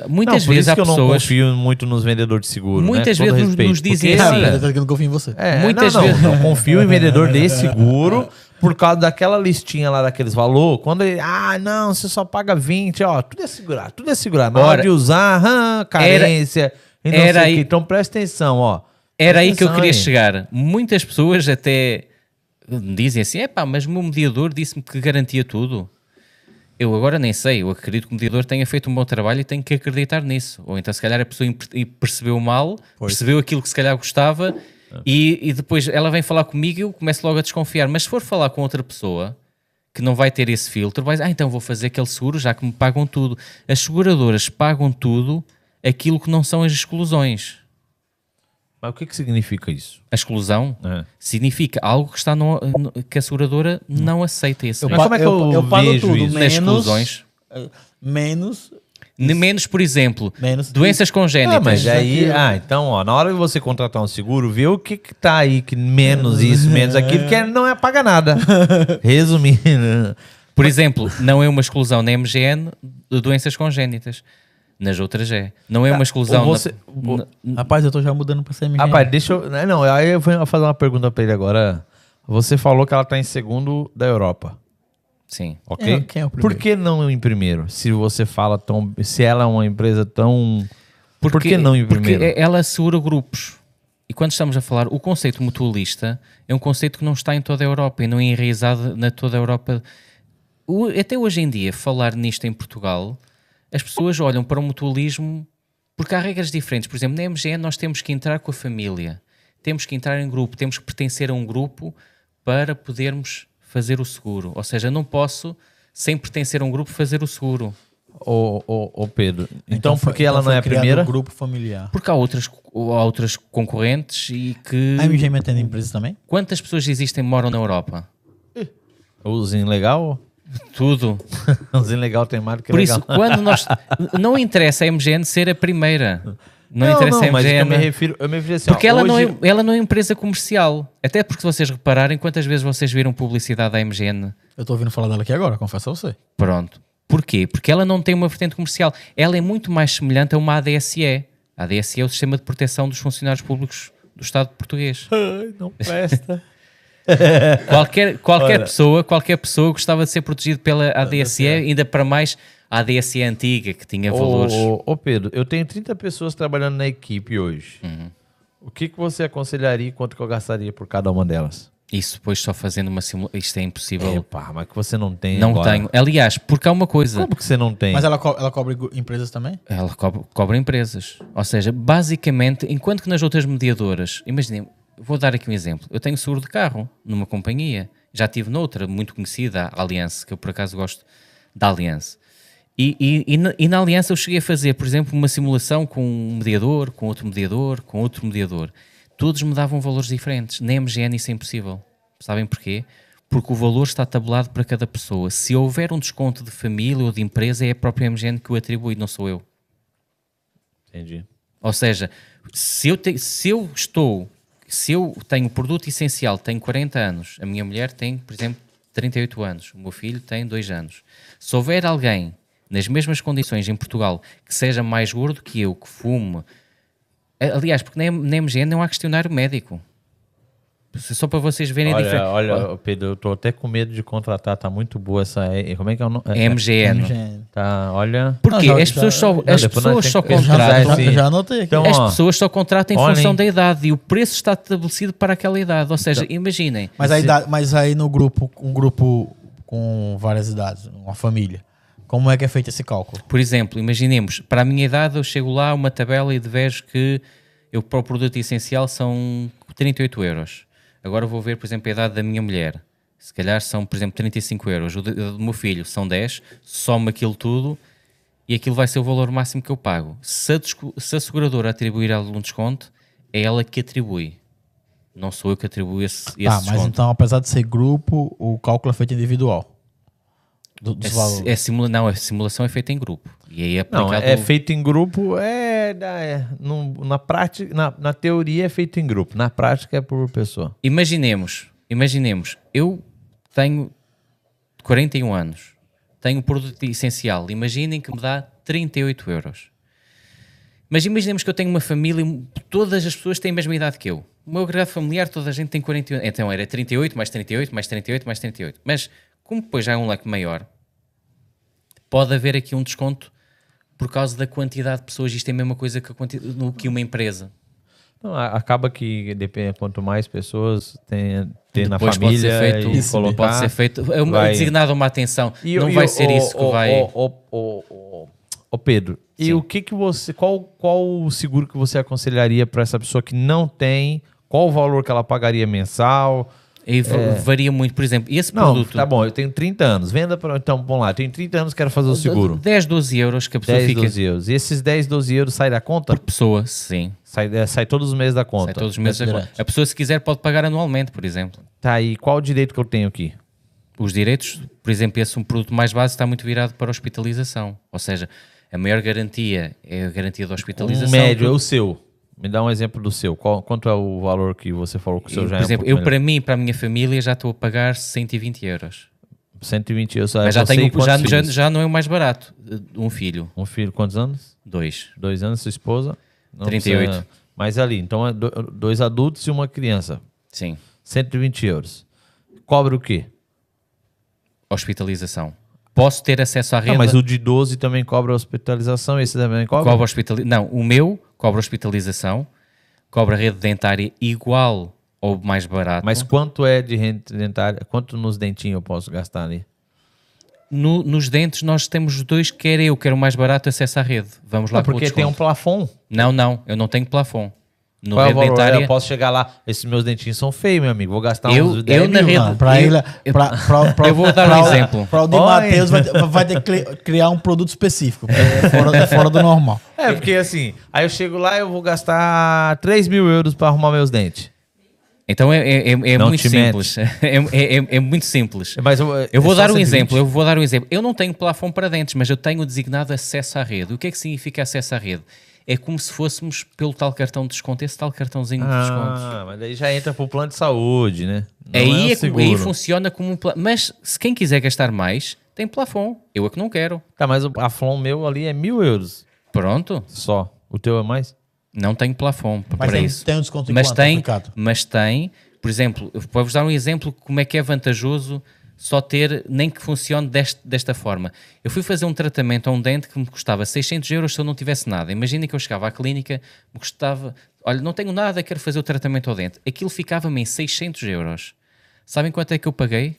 Não, Muitas por vezes isso há que eu não pessoas. confio muito nos vendedores de seguro. Muitas né? Com todo vezes nos- nos dizem porque- assim, Ah, eu eu confio em você. É, Muitas não, não, vezes- não confio em vendedor de seguro por causa daquela listinha lá daqueles valor. Quando ele, ah, não, você só paga 20, ó, tudo é segurar, tudo é segurar. Na hora Ora, de usar, hã, carência, e não era sei o aí-. Então presta atenção, ó. Era aí que eu queria aí. chegar. Muitas pessoas até dizem assim: é pá, mas o meu mediador disse-me que garantia tudo. Eu agora nem sei, eu acredito que o mediador tenha feito um bom trabalho e tenho que acreditar nisso. Ou então, se calhar, a pessoa percebeu mal, percebeu aquilo que se calhar gostava e, e depois ela vem falar comigo e eu começo logo a desconfiar. Mas se for falar com outra pessoa que não vai ter esse filtro, vai dizer, ah, então vou fazer aquele seguro já que me pagam tudo. As seguradoras pagam tudo aquilo que não são as exclusões. Mas o que, que significa isso? A exclusão É. significa algo que está no, no- que a seguradora não aceita esse Eu, Mas como é que eu, eu pago vejo tudo, isso? menos, exclusões. eh, menos, Menos, por exemplo, menos doenças congénitas. Ah, mas aí, ah, então, ó, na hora de você contratar um seguro, vê o que que tá aí, que menos isso, menos aquilo, que não é paga nada. Resumindo. Por exemplo, não é uma exclusão na MGN de doenças congénitas. Nas outras é. Não é uma exclusão. ou você- na- na- Rapaz, eu tô já mudando pra CMG. Rapaz, deixa eu. né, Não, aí eu vou fazer uma pergunta pra ele agora. Você falou que ela tá em segundo da Europa. Sim. Ok? É- quem é o Por primeiro? que não em primeiro? Se você fala tão. Se ela é uma empresa tão. Porque, Por que não em porque primeiro? ela assegura grupos. E quando estamos a falar, o conceito mutualista é um conceito que não está em toda a Europa e não é enraizado na toda a Europa. O- até hoje em dia, falar nisto em Portugal, as pessoas olham para o mutualismo porque há regras diferentes. Por exemplo, na MGN nós temos que entrar com a família, temos que entrar em grupo, temos que pertencer a um grupo para podermos fazer o seguro. Ou seja, não posso, sem pertencer a um grupo, fazer o seguro. Ô, ô, ô, Pedro. Então, por foi- que ela então não é a primeira? um grupo familiar. Porque há outras, há outras concorrentes e que. A MGM atende empresas também? Quantas pessoas existem que moram na Europa? Os ilegal? Tudo. Os ilegal tem marca Por legal. isso, quando nós. Não interessa a MGN ser a primeira. Não, interessa a mas MGN. eu me refiro, eu me refiro assim, ó, porque ela, não hoje- é, ela não é empresa comercial. Até porque, se vocês repararem, quantas vezes vocês viram publicidade da MGN? Eu tô ouvindo falar dela aqui agora, confesso a você. Pronto. Porquê? Porque ela não tem uma vertente comercial. Ela é muito mais semelhante a uma ADSE. A ADSE é o Sistema de Proteção dos Funcionários Públicos do Estado português. Ai, não presta. Qualquer, qualquer, pessoa, qualquer pessoa gostava de ser protegido pela ADSE, ainda para mais a ADSE antiga, que tinha valores. Ô, ô, Pedro, eu tenho 30 pessoas trabalhando na equipe hoje. Uhum. O que, que você aconselharia e quanto que eu gastaria por cada uma delas? Isso depois só fazendo uma simulação. Isto é impossível. Epá, mas que você não tem não agora. tenho. Aliás, porque há uma coisa. Como que você não tem? Mas ela, co- ela cobre empresas também? Ela cobra, cobra empresas. Ou seja, basicamente, enquanto que nas outras mediadoras, imaginem, vou dar aqui um exemplo. Eu tenho seguro de carro numa companhia. Já tive noutra, muito conhecida, a Aliança, que eu por acaso gosto da Aliança. E, e, e, na, e na Aliança eu cheguei a fazer, por exemplo, uma simulação com um mediador, com outro mediador, com outro mediador. Todos me davam valores diferentes. Na MGN isso é impossível. Sabem porquê? Porque o valor está tabulado para cada pessoa. Se houver um desconto de família ou de empresa, é a própria MGN que o atribui, não sou eu. Entendi. Ou seja, se eu, te- se eu estou, se eu tenho produto essencial, tenho 40 anos, a minha mulher tem, por exemplo, 38 anos, o meu filho tem 2 anos. Se houver alguém nas mesmas condições em Portugal que seja mais gordo que eu, que fume, aliás, porque na MGN não há questionário médico. Só para vocês verem a Olha, diferença. olha, Pedro, eu tô até com medo de contratar, tá muito boa essa. é- Como é que é o nome? É- MGN. MGM. Tá, olha. Já- as pessoas já- só, não, as pessoas só já, contratam. sim. já anotei aqui. Então, As ó, pessoas só contratam em olhem. função da idade e o preço está estabelecido para aquela idade. Ou seja, imaginem. mas, aí dá- mas aí no grupo, um grupo com várias idades, uma família, como é que é feito esse cálculo? Por exemplo, imaginemos, para a minha idade eu chego lá uma tabela e de vejo que eu para o produto essencial são 38 euros. Agora vou ver, por exemplo, a idade da minha mulher. Se calhar são, por exemplo, 35 euros. O do meu filho são 10, soma aquilo tudo e aquilo vai ser o valor máximo que eu pago. Se a, se a seguradora atribuir algum desconto, é ela que atribui. Não sou eu que atribuo esse, esse ah, mas desconto. então, apesar de ser grupo, o cálculo é feito individual. Do, dos É, é simula, não, a simulação é feita em grupo. E aí é Não, aplicado... é feito em grupo, é, é no- na prática, na, na teoria é feito em grupo, na prática é por pessoa. Imaginemos, imaginemos, eu tenho 41 anos, tenho um produto essencial, imaginem que me dá 38 euros. Mas imaginemos que eu tenho uma família, todas as pessoas têm a mesma idade que eu. O meu agregado familiar, toda a gente tem 41. Então era 38, mais 38, mais 38, mais 38. Mas como depois já é um leque maior, pode haver aqui um desconto por causa da quantidade de pessoas. Isto é a mesma coisa que, a que uma empresa. Não, acaba que depende, quanto mais pessoas tem, tem na Depois pode ser família feito, e colocar... pode ser feito, é uma, vai- designado uma atenção. E não o- vai e o- ser isso que o- vai. o- o- Pedro, e Sim. o que que você, qual, qual o seguro que você aconselharia para essa pessoa que não tem? Qual o valor que ela pagaria mensal? E va- varia muito. Por exemplo, esse É. Não, produto. tá bom, eu tenho 30 anos, venda para... Então, vamos lá, tenho 30 anos, quero fazer o seguro. 10, 12 euros que a pessoa 10, fica 12 euros. E esses 10, 12 euros sai da conta? por pessoa, sim. Sai, é, sai todos os meses da conta. Sai todos os meses agora. direto. A pessoa, se quiser, pode pagar anualmente, por exemplo. Tá aí, qual o direito que eu tenho aqui? Os direitos, por exemplo, esse um produto mais básico está muito virado para hospitalização. Ou seja, a maior garantia é a garantia da hospitalização. Um médio é o seu. Me dá um exemplo do seu. Qual, quanto é o valor que você falou que o seu Eu, já por é um exemplo, eu melhor? para mim, para a minha família, já estou a pagar 120 euros. 120 euros. Mas já, tenho, já, já, já não é o mais barato. Um filho, Um filho, quantos anos? dois. Dois anos, sua esposa? Não 38. precisa- Mas ali, então é do- dois adultos e uma criança. Sim. 120 euros. Cobra o quê? hospitalização. Posso ter acesso à rede. Ah, mas o de 12 também cobra hospitalização, esse também cobra? cobra hospitali- Não, o meu cobra hospitalização, cobra rede dentária igual ou mais barato. Mas quanto é de rede dentária? Quanto nos dentinhos eu posso gastar ali? No- nos dentes nós temos os dois, quer eu, quer o mais barato, acesso à rede. Vamos lá Ah, porque tem um plafond. Não, não, eu não tenho plafond. No Qual é o valor? Eu posso chegar lá, esses meus dentinhos são feios, meu amigo. Vou gastar Eu- uns 10 eu na mil. Não, pra eu- ele, eu- pra, pra, pra, Eu vou dar um pra o- exemplo. Pra o de. Matheus vai, ter- vai ter que cri- criar um produto específico. porque É fora, é fora do normal. É, porque assim, aí eu chego lá eu vou gastar 3 mil euros pra arrumar meus dentes. Então é, é- é- é Não muito te simples. É, é- é- é muito simples. Mas eu, Eu vou é dar um 120. exemplo, eu vou dar um exemplo. Eu não tenho plafond para dentes, mas eu tenho designado acesso à rede. O que é que significa acesso à rede? É como se fôssemos pelo tal cartão de desconto, esse tal cartãozinho de desconto. Ah, mas daí já entra pro plano de saúde, né? Não aí, é o é aí funciona como um plafond. Mas se quem quiser gastar mais, tem plafond. Eu é que não quero. Tá, mas o Aflon meu ali é mil euros Pronto, só. O teu é mais? não tenho plafond p- Mas para tem, isso. tem um desconto mas quanto, tem, Ricardo? mas tem, por exemplo, eu vou-vos dar um exemplo como é que é vantajoso só ter, nem que funcione deste- desta forma. Eu fui fazer um tratamento a um dente que me custava 600 euros se eu não tivesse nada. Imagina que eu chegava à clínica, me custava, olha, não tenho nada, quero fazer o tratamento ao dente. Aquilo ficava-me em 600 euros. Sabem quanto é que eu paguei?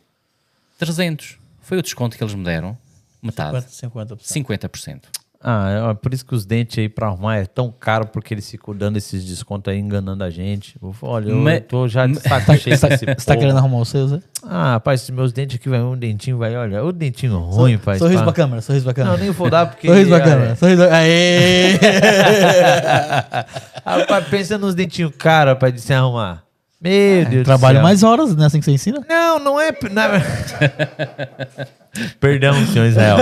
300. Foi o desconto que eles me deram. Metade. 50%. 50%. Ah, é por isso que os dentes aí pra arrumar é tão caro, porque eles ficam dando esses descontos aí, enganando a gente. Olha, eu Mas- tô já de saco cheio desse tá, você tá povo. querendo arrumar os seus, é? Ah, rapaz, esses meus dentes aqui, vai um dentinho, vai, olha, o dentinho ruim, pai. Sorriso pá. pra câmera, sorriso pra Não, câmera. nem vou dar porque... sorriso pra câmera, sorriso pra... Aê! Rapaz, pensa nos dentinhos caros, rapaz, de se arrumar. Meu Deus do Trabalho mais horas, né? Assim que você ensina. Não, não é. na- Perdão, senhor Israel.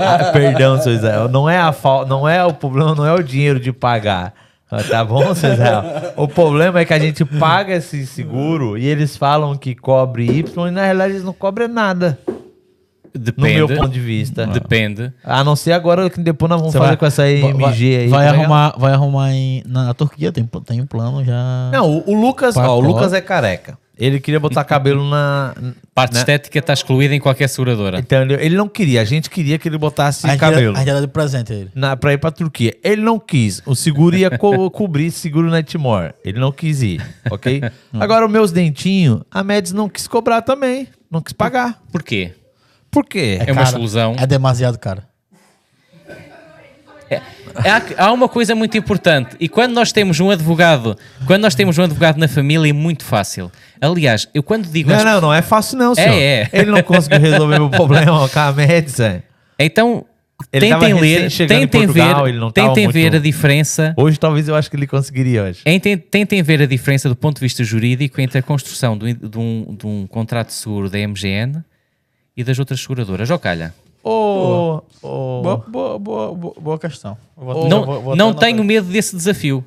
Ah, Perdão, senhor Israel. Não é a falta, não é o problema, não é o dinheiro de pagar. Ah, Tá bom, senhor Israel? O problema é que a gente paga esse seguro e eles falam que cobre Y e na realidade eles não cobram nada, no Depende. meu ponto de vista. Depende. A não ser agora que depois nós vamos Você fazer vai- com essa IMG aí. Vai tá arrumar, vai arrumar em, na, na Turquia, tem, tem um plano já. Não, o, o Lucas, ó, o. Lucas é careca. Ele queria botar cabelo na. Parte né? estética está excluída em qualquer seguradora. Então ele, ele não queria, a gente queria que ele botasse a cabelo. A gente era de presente ele. na, pra ir pra Turquia. Ele não quis. O seguro ia co- cobrir seguro na Timor. Ele não quis ir, ok? Agora, os meus dentinhos, a Médis não quis cobrar também. Não quis pagar. Por quê? É uma Cara, exclusão. É demasiado caro. Há, há uma coisa muito importante e quando nós temos um advogado, quando nós temos um advogado na família é muito fácil. Aliás, eu quando digo Não, às- não, não é fácil não, senhor. é. Ele não conseguiu resolver meu problema com a Médis, é. então Ele tentem ler, tentem Portugal, ver, tentem muito- ver a diferença, Hoje talvez eu acho que ele conseguiria hoje. tentem, tentem ver a diferença do ponto de vista jurídico entre a construção do in- de um, de um contrato de seguro da MGN e das outras seguradoras. Ó, calha. Ô, ô, Boa, boa, boa, boa, boa questão. Vou- Não, vou- vou não tenho medo desse desafio.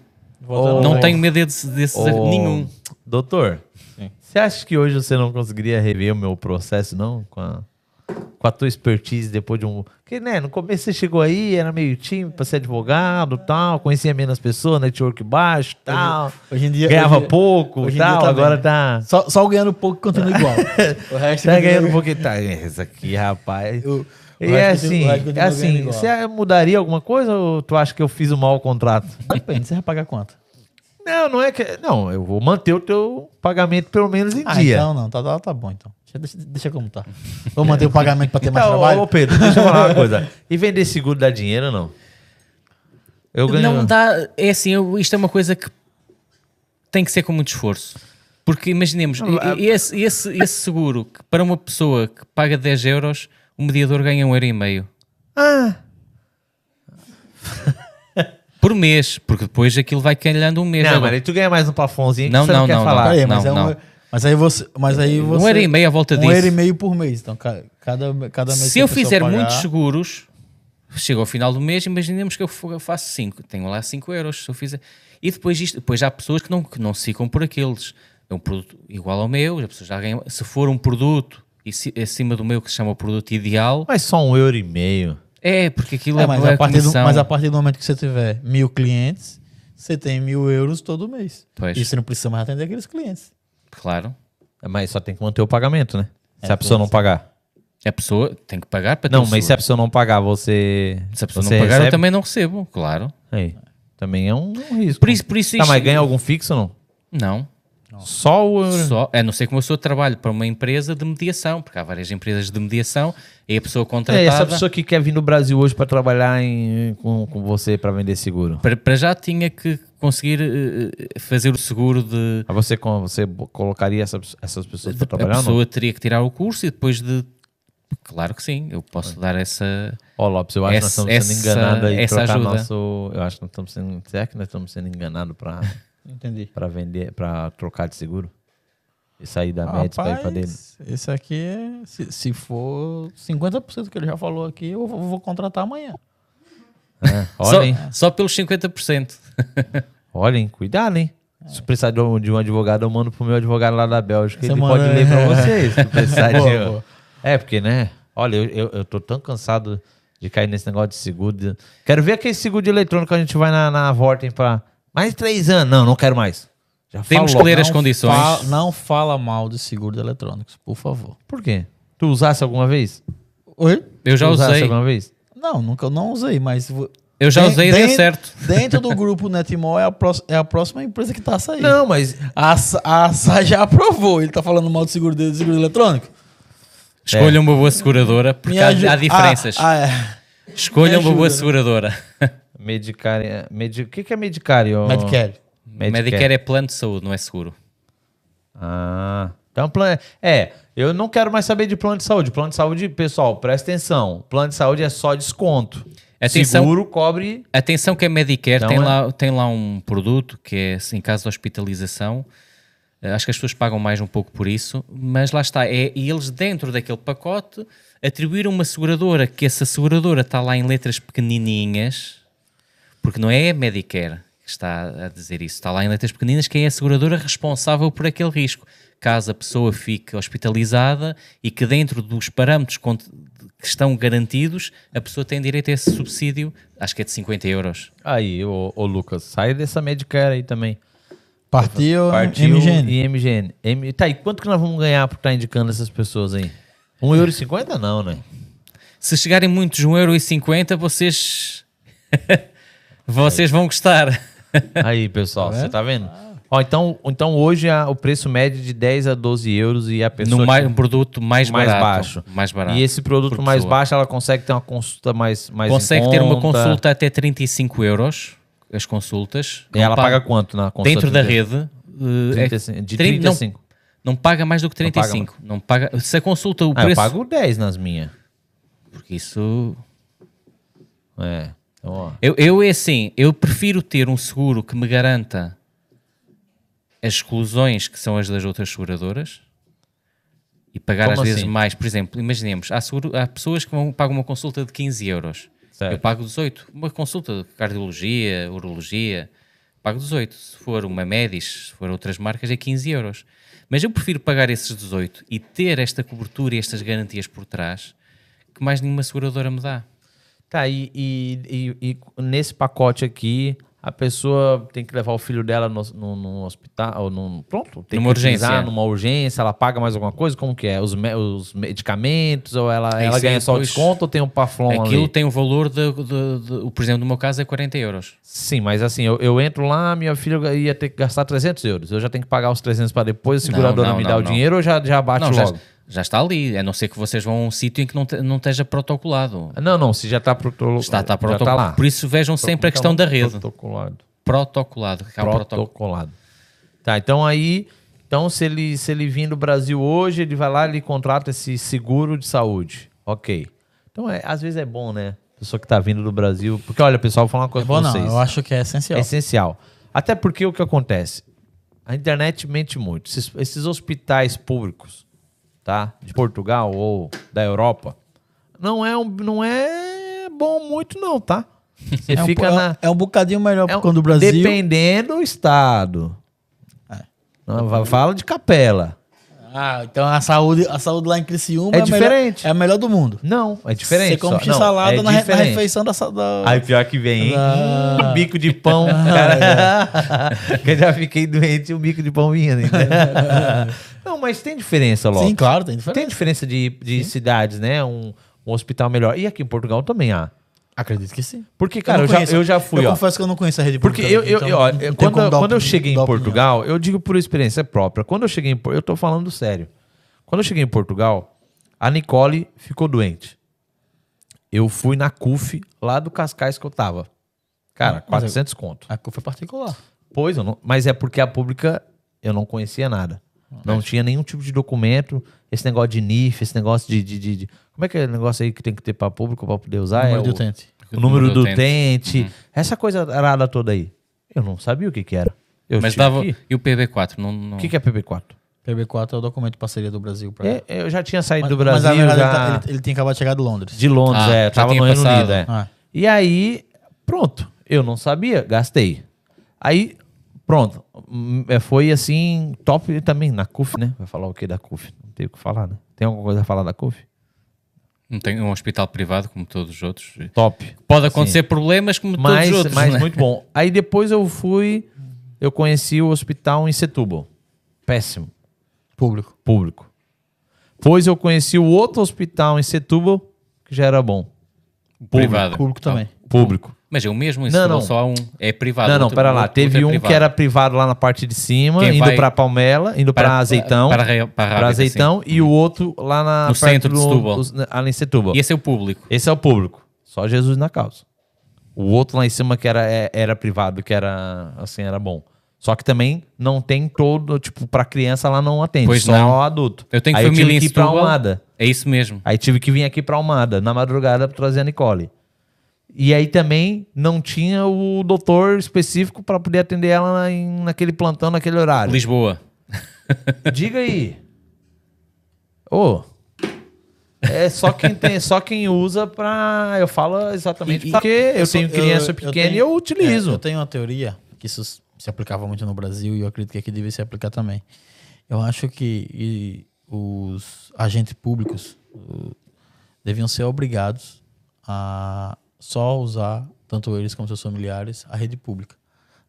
Oh. Não tenho medo desse, desse desafio nenhum. Doutor, Sim. você acha que hoje você não conseguiria rever o meu processo, não? Com a, com a tua expertise depois de um. Porque, né, no começo você chegou aí, era meio tímido pra ser advogado tal, conhecia menos pessoas, network baixo tal. Hoje em dia. ganhava hoje- pouco hoje dia tal, tá agora bem. tá. Só, só ganhando pouco continua igual. o resto Tá ganhando pouquinho. Tá, esse aqui, rapaz. E é assim, é assim, ganhando igual. você mudaria alguma coisa ou tu acha que eu fiz um mau contrato? Depende, você vai pagar quanto? Não, não é que. Não, eu vou manter o teu pagamento pelo menos em Ah, dia. então não, tá, tá, tá bom então. Deixa, deixa, deixa como tá. Vou manter o pagamento pra ter mais Então, trabalho. Ô, Pedro, deixa eu falar uma coisa. E vender seguro dá dinheiro ou não? Eu ganho. Não dá. É assim, eu- isto é uma coisa que tem que ser com muito esforço. Porque imaginemos, e- e esse, esse, esse seguro, que para uma pessoa que paga 10 euros, o mediador ganha um euro e meio Ah, por mês, porque depois aquilo vai calhando um mês. não, Agora, mas aí tu ganha mais um plafonzinho que Não, você não, não, quer não, falar. não. Peraí, mas, é não. Um, mas aí você. Mas aí você um euro e meio à volta um disso. euro e meio por mês. Então, ca- cada, cada mês Se eu fizer pagar- muitos seguros, chego ao final do mês, imaginemos que eu fa- faço 5, tenho lá 5 euros. Se eu fizer... E depois, isto, depois há pessoas que não, que não se ficam por aqueles. É um produto igual ao meu, já ganham. Se for um produto e se- acima do meu que se chama o produto ideal, Mas só um euro e meio. é porque aquilo É, é, mas, é a partir do, mas a partir do momento que você tiver mil clientes, você tem mil euros todo mês. Pois. E você não precisa mais atender aqueles clientes. Claro. Mas só tem que manter o pagamento, né? Se É, a pessoa não pagar. A pessoa tem que pagar para ter Não, mas se a pessoa não pagar, você. Se a pessoa não pagar, eu recebe? também não recebo, claro. Aí, também é um, um risco. Por isso, por isso Tá, isto- mas ganha algum fixo ou não? Não. Só o. Só, a não ser que uma pessoa trabalhe para uma empresa de mediação, porque há várias empresas de mediação e a pessoa É, contratada. essa pessoa que quer vir no Brasil hoje para trabalhar em- com, com você para vender seguro. para, para já tinha que conseguir eh, fazer o seguro de. Aí você, você colocaria essa- essas pessoas para a trabalhar não? pessoa teria que tirar o curso e depois de. Claro que sim, eu posso dar essa. Ó, Lopes, eu acho que nós Essa- estamos sendo essa- enganados aí. essa ajuda. Nosso, eu acho que nós estamos sendo. Será que nós estamos sendo enganados para Entendi. para vender, para trocar de seguro? E sair da médica para ir para dele? Esse aqui é. Se, se for 50% que ele já falou aqui, eu vou, vou contratar amanhã. É, Só, olhem, só pelos 50%. olhem, cuidado, hein? Se precisar de um, de um advogado, eu mando pro meu advogado lá da Bélgica. Você ele manda- pode ler para vocês. Se precisar de... Boa, boa. É, porque, né? Olha, eu, eu, eu tô tão cansado de cair nesse negócio de seguro. de- Quero ver aquele seguro de eletrônico que a gente vai na, na Vorten pra. Mais três anos. Não, não quero mais. Já Temos que ler as condições. fa- não fala mal de seguro de eletrônicos, por favor. Por quê? Tu usasse alguma vez? Oi? Eu já Tu usasse usei. alguma vez? Não, nunca eu não usei, mas. Eu já usei e deu certo. Dentro do grupo Netmall é a, pró- é a próxima empresa que tá sair. Não, mas. A, a já aprovou. Ele tá falando mal de seguro de seguro eletrônico? Escolha uma boa seguradora, porque há, há diferenças. Ah, ah, é. Escolha uma boa seguradora. Medicária. Medi... O que, é medicário? Medicare. Medicare. Medicare é plano de saúde, não é seguro. Ah. Então, plano. É, eu não quero mais saber de plano de saúde. Plano de saúde, pessoal, presta atenção. Plano de saúde é só desconto. Atenção. Seguro cobre. Atenção que a Medicare Então tem, é- lá, tem lá um produto que é em caso de hospitalização. eh, Acho que as pessoas pagam mais um pouco por isso, mas lá está. É, e eles, dentro daquele pacote, atribuíram uma seguradora, que essa seguradora está lá em letras pequenininhas, porque não é a Medicare que está a dizer isso, está lá em letras pequeninas, que é a seguradora responsável por aquele risco. Caso a pessoa fique hospitalizada e que dentro dos parâmetros que estão garantidos, a pessoa tem direito a esse subsídio, acho que é de 50 euros. Aí, ô, ô Lucas, sai dessa Medicare aí também. Partiu, Partiu MGN. e MGN. M... Tá, e quanto que nós vamos ganhar por estar indicando essas pessoas aí? 1,50€ não, né? Se chegarem muitos 1,50€, vocês. Vocês vão gostar. Aí, pessoal, Tá você tá vendo? Ó, então, então hoje a- o preço médio de 10 a 12 euros e a pessoa. No mais, um produto mais, mais barato. baixo. Mais barato. E esse produto mais pessoa. baixo, ela consegue ter uma consulta mais. mais Consegue ter uma consulta até 35 euros, as consultas. E ela paga quanto na consulta? Dentro da 30? rede. é 35, de 30 não- 35. Não, paga mais do que Não paga 35. Não paga, se a consulta, o Ah, eu preço. pago 10 nas minhas. Porque isso. É. Ó. Eu, eu é assim, eu prefiro ter um seguro que me garanta as exclusões que são as das outras seguradoras e pagar Como às vezes assim? mais. Por exemplo, imaginemos, há, seguro- há pessoas que vão, pagam uma consulta de 15 euros. Certo. Eu pago 18. Uma consulta de cardiologia, urologia, pago 18. Se for uma Medis, se for outras marcas, é 15 euros. Mas eu prefiro pagar esses 18 e ter esta cobertura e estas garantias por trás que mais nenhuma seguradora me dá. Tá, e, e, e- e nesse pacote aqui, a pessoa tem que levar o filho dela no, no- no hospital, ou num, pronto, tem Numa que urgência. numa urgência, ela paga mais alguma coisa? Como que é? Os, me- os medicamentos, ou ela, É ela ganha só o desconto ou tem um paflon Aquilo ali? tem o valor, de, de- de- o por exemplo, no meu caso é 40 euros. Sim, mas assim, eu, eu entro lá, minha filha ia ter que gastar 300 euros. Eu já tenho que pagar os 300 para depois a seguradora não, me não, dar o não. dinheiro ou já, já bate não, logo? já está ali, a não ser que vocês vão a um sítio em que não, te- não esteja protocolado. Não, não, se já está protocolado. Está, está já protocolado. tá lá. Por isso vejam sempre a Como questão que é da rede. Protocolado. Protocolado. protocolo. protocolado. Tá, então aí, então se ele, se ele vir do Brasil hoje, ele vai lá e ele contrata esse seguro de saúde. Ok. Então, é, às vezes é bom, né? Pessoa que tá vindo do Brasil. Porque, olha, pessoal, vou falar uma É coisa bom pra não, vocês. eu acho que é essencial. É essencial. Até porque o que acontece? A internet mente muito. Esses, esses hospitais públicos, tá? De Portugal ou da Europa, não é, um, não é bom muito, não, tá? Você é, um, fica po- na. é um bocadinho melhor É um- quando o Brasil. Dependendo do estado. É. Não, fala de capela. Ah, então a saúde, a saúde lá em Criciúma É melhor- diferente. é a melhor do mundo. Não, é diferente. Você come só. Não, salada é na, re- na refeição da, da... Aí pior que vem, hein? Ah. Bico de pão, cara. que eu já fiquei doente e o bico de pão vinha. Né? Não, mas tem diferença, logo. Sim, claro, tem diferença. Tem diferença de, de cidades, né? Um, um hospital melhor. E aqui em Portugal também há. Acredito que sim. Porque, cara, eu, não já, eu já fui, eu ó. confesso que eu não conheço a rede Porque eu, eu, então eu, ó, quando, quando eu cheguei em dar opinião. Portugal, eu digo por experiência própria. Quando eu cheguei em eu tô falando sério. Quando eu cheguei em Portugal, a Nicole ficou doente. Eu fui na CUF lá do Cascais que eu tava. Cara, Mas 400 conto. A CUF é particular. Pois, eu não, mas é porque a pública eu não conhecia nada. Não tinha nenhum tipo de documento. Esse negócio de NIF, esse negócio de, de, de- de- Como é que é o negócio aí que tem que ter para público para poder usar? Número é de o, utente. o número do utente. utente. Essa coisa arada toda aí. Eu não sabia o que que era. Eu Mas dava. que- E o PB4? Não, não... O que, que é PB4? PB4 é o documento de parceria do Brasil. Pra... É, eu já tinha saído Mas- do mas, Brasil, na verdade, já... ele, tá- ele, ele tinha acabado de chegar de Londres. de Londres, Ah, é. Tava no Reino. Unido, é. Ah. E aí, pronto. Eu não sabia, gastei. Aí, pronto. Hum, é, Foi assim, top também na CUF, né? Vai falar o que da CUF? Não tem o que falar, né? Tem alguma coisa a falar da CUF? não tem um hospital privado como todos os outros. Top. Pode acontecer problemas como Mas, todos os outros. mas né? muito bom. Aí depois eu fui, eu conheci o hospital em Setúbal. Péssimo. Público. Público. Depois eu conheci o outro hospital em Setúbal, que já era bom. Privado. Público também. Público. Mas é o mesmo, em Não, Setúbal não. só um. É privado. Não, não, outro- pera lá. outro Teve é um que era privado lá na parte de cima, Quem indo vai- pra Palmela, indo pra Azeitão. Para, para, para, Azeitão e o outro lá na No centro de do- Setúbal. dos- ali em Setúbal. E esse é o público. Esse é o público. Só Jesus na causa. O outro lá em cima que era, é- era privado, que era assim, era bom. Só que também não tem todo, tipo, pra criança lá não atende, Pois só não. adulto. Eu tenho Aí família tive em que ir pra Setúbal. Almada. É isso mesmo. Aí tive que vir aqui pra Almada, na madrugada, pra trazer a Nicole. E aí também não tinha o doutor específico pra poder atender ela na- em- naquele plantão, naquele horário. Lisboa. Diga aí. Ô. É só quem tem, só quem usa pra. Eu falo exatamente E- e- porque eu, sou- tenho criança eu pequena e tenho- eu utilizo. é, eu tenho uma teoria que isso se aplicava muito no Brasil e eu acredito que aqui deve se aplicar também. Eu acho que e, os agentes públicos deviam ser obrigados a só usar, tanto eles como seus familiares, a rede pública.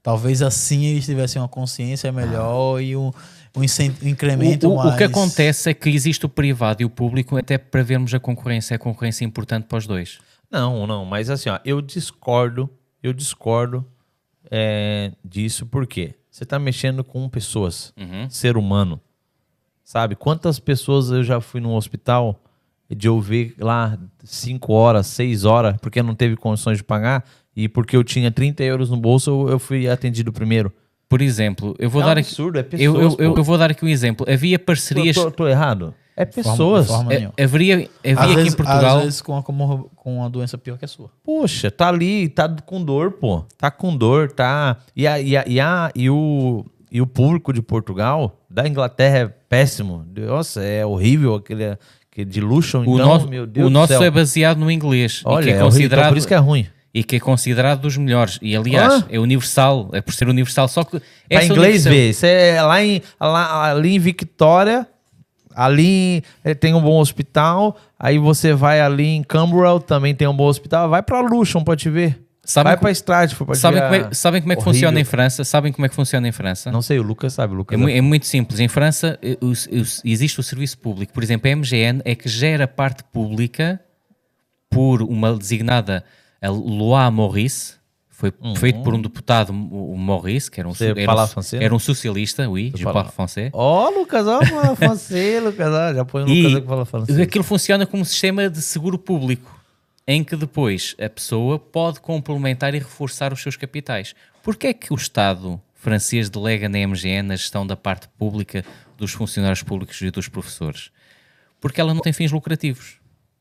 Talvez assim eles tivessem uma consciência melhor e um, um incremento O, o- mais... o que acontece é que existe o privado e o público até para vermos a concorrência. A concorrência é importante para os dois. Não, não, mas assim, ó, eu discordo, eu discordo é, disso porque você tá mexendo com pessoas, Uhum. ser humano. Sabe? Quantas pessoas eu já fui num hospital de eu ver lá 5 horas, 6 horas, porque não teve condições de pagar e porque eu tinha 30 euros no bolso, eu, eu fui atendido primeiro. Por exemplo, eu vou é um dar aqui. absurdo, é pessoas. Eu, eu, eu, vou dar aqui um exemplo. Havia parcerias. Tô errado? É forma- pessoas. de forma é- nenhuma. haveria havia Às aqui vezes- em Portugal. Às vezes com, a, com, com uma doença pior que a sua. Poxa, tá ali, tá com dor, pô. Tá com dor, tá. E, a, e, a, e, a, e, o, e o público de Portugal, da Inglaterra, é péssimo. Nossa, é horrível aquele, aquele de luxo. Então, o nosso, meu Deus o nosso é baseado no inglês. Olha, que é é horrível, então considerado, por isso que é ruim. e que é considerado dos melhores. E aliás, Ah. é universal, é por ser universal. Só que essa inglês ver. Isso é lá, em, lá ali em Victoria, ali eh, tem um bom hospital. Aí você vai ali em Camberwell, também tem um bom hospital. Vai pra Luxon pra te ver. Sabem vai Stratford pra te Sabem como, é, sabem como é que horrível. funciona em França? Sabem como é que funciona em França? Não sei, o Lucas sabe. O Lucas É, mu- é muito simples. Em França eh, os- os- existe o serviço público. Por exemplo, a MGN é que gera parte pública por uma designada Loi Maurice. Foi feito por um deputado, o o Maurice, que era um, Você era um, francês? era um socialista, oui, je parle français. Ó, Lucas, ó, fala francês, Lucas, ó, já põe o E Lucas que fala francês. aquilo funciona como um sistema de seguro público, em que depois a pessoa pode complementar e reforçar os seus capitais. Porquê é que o Estado francês delega na MGN a gestão da parte pública dos funcionários públicos e dos professores? Porque ela não tem fins lucrativos.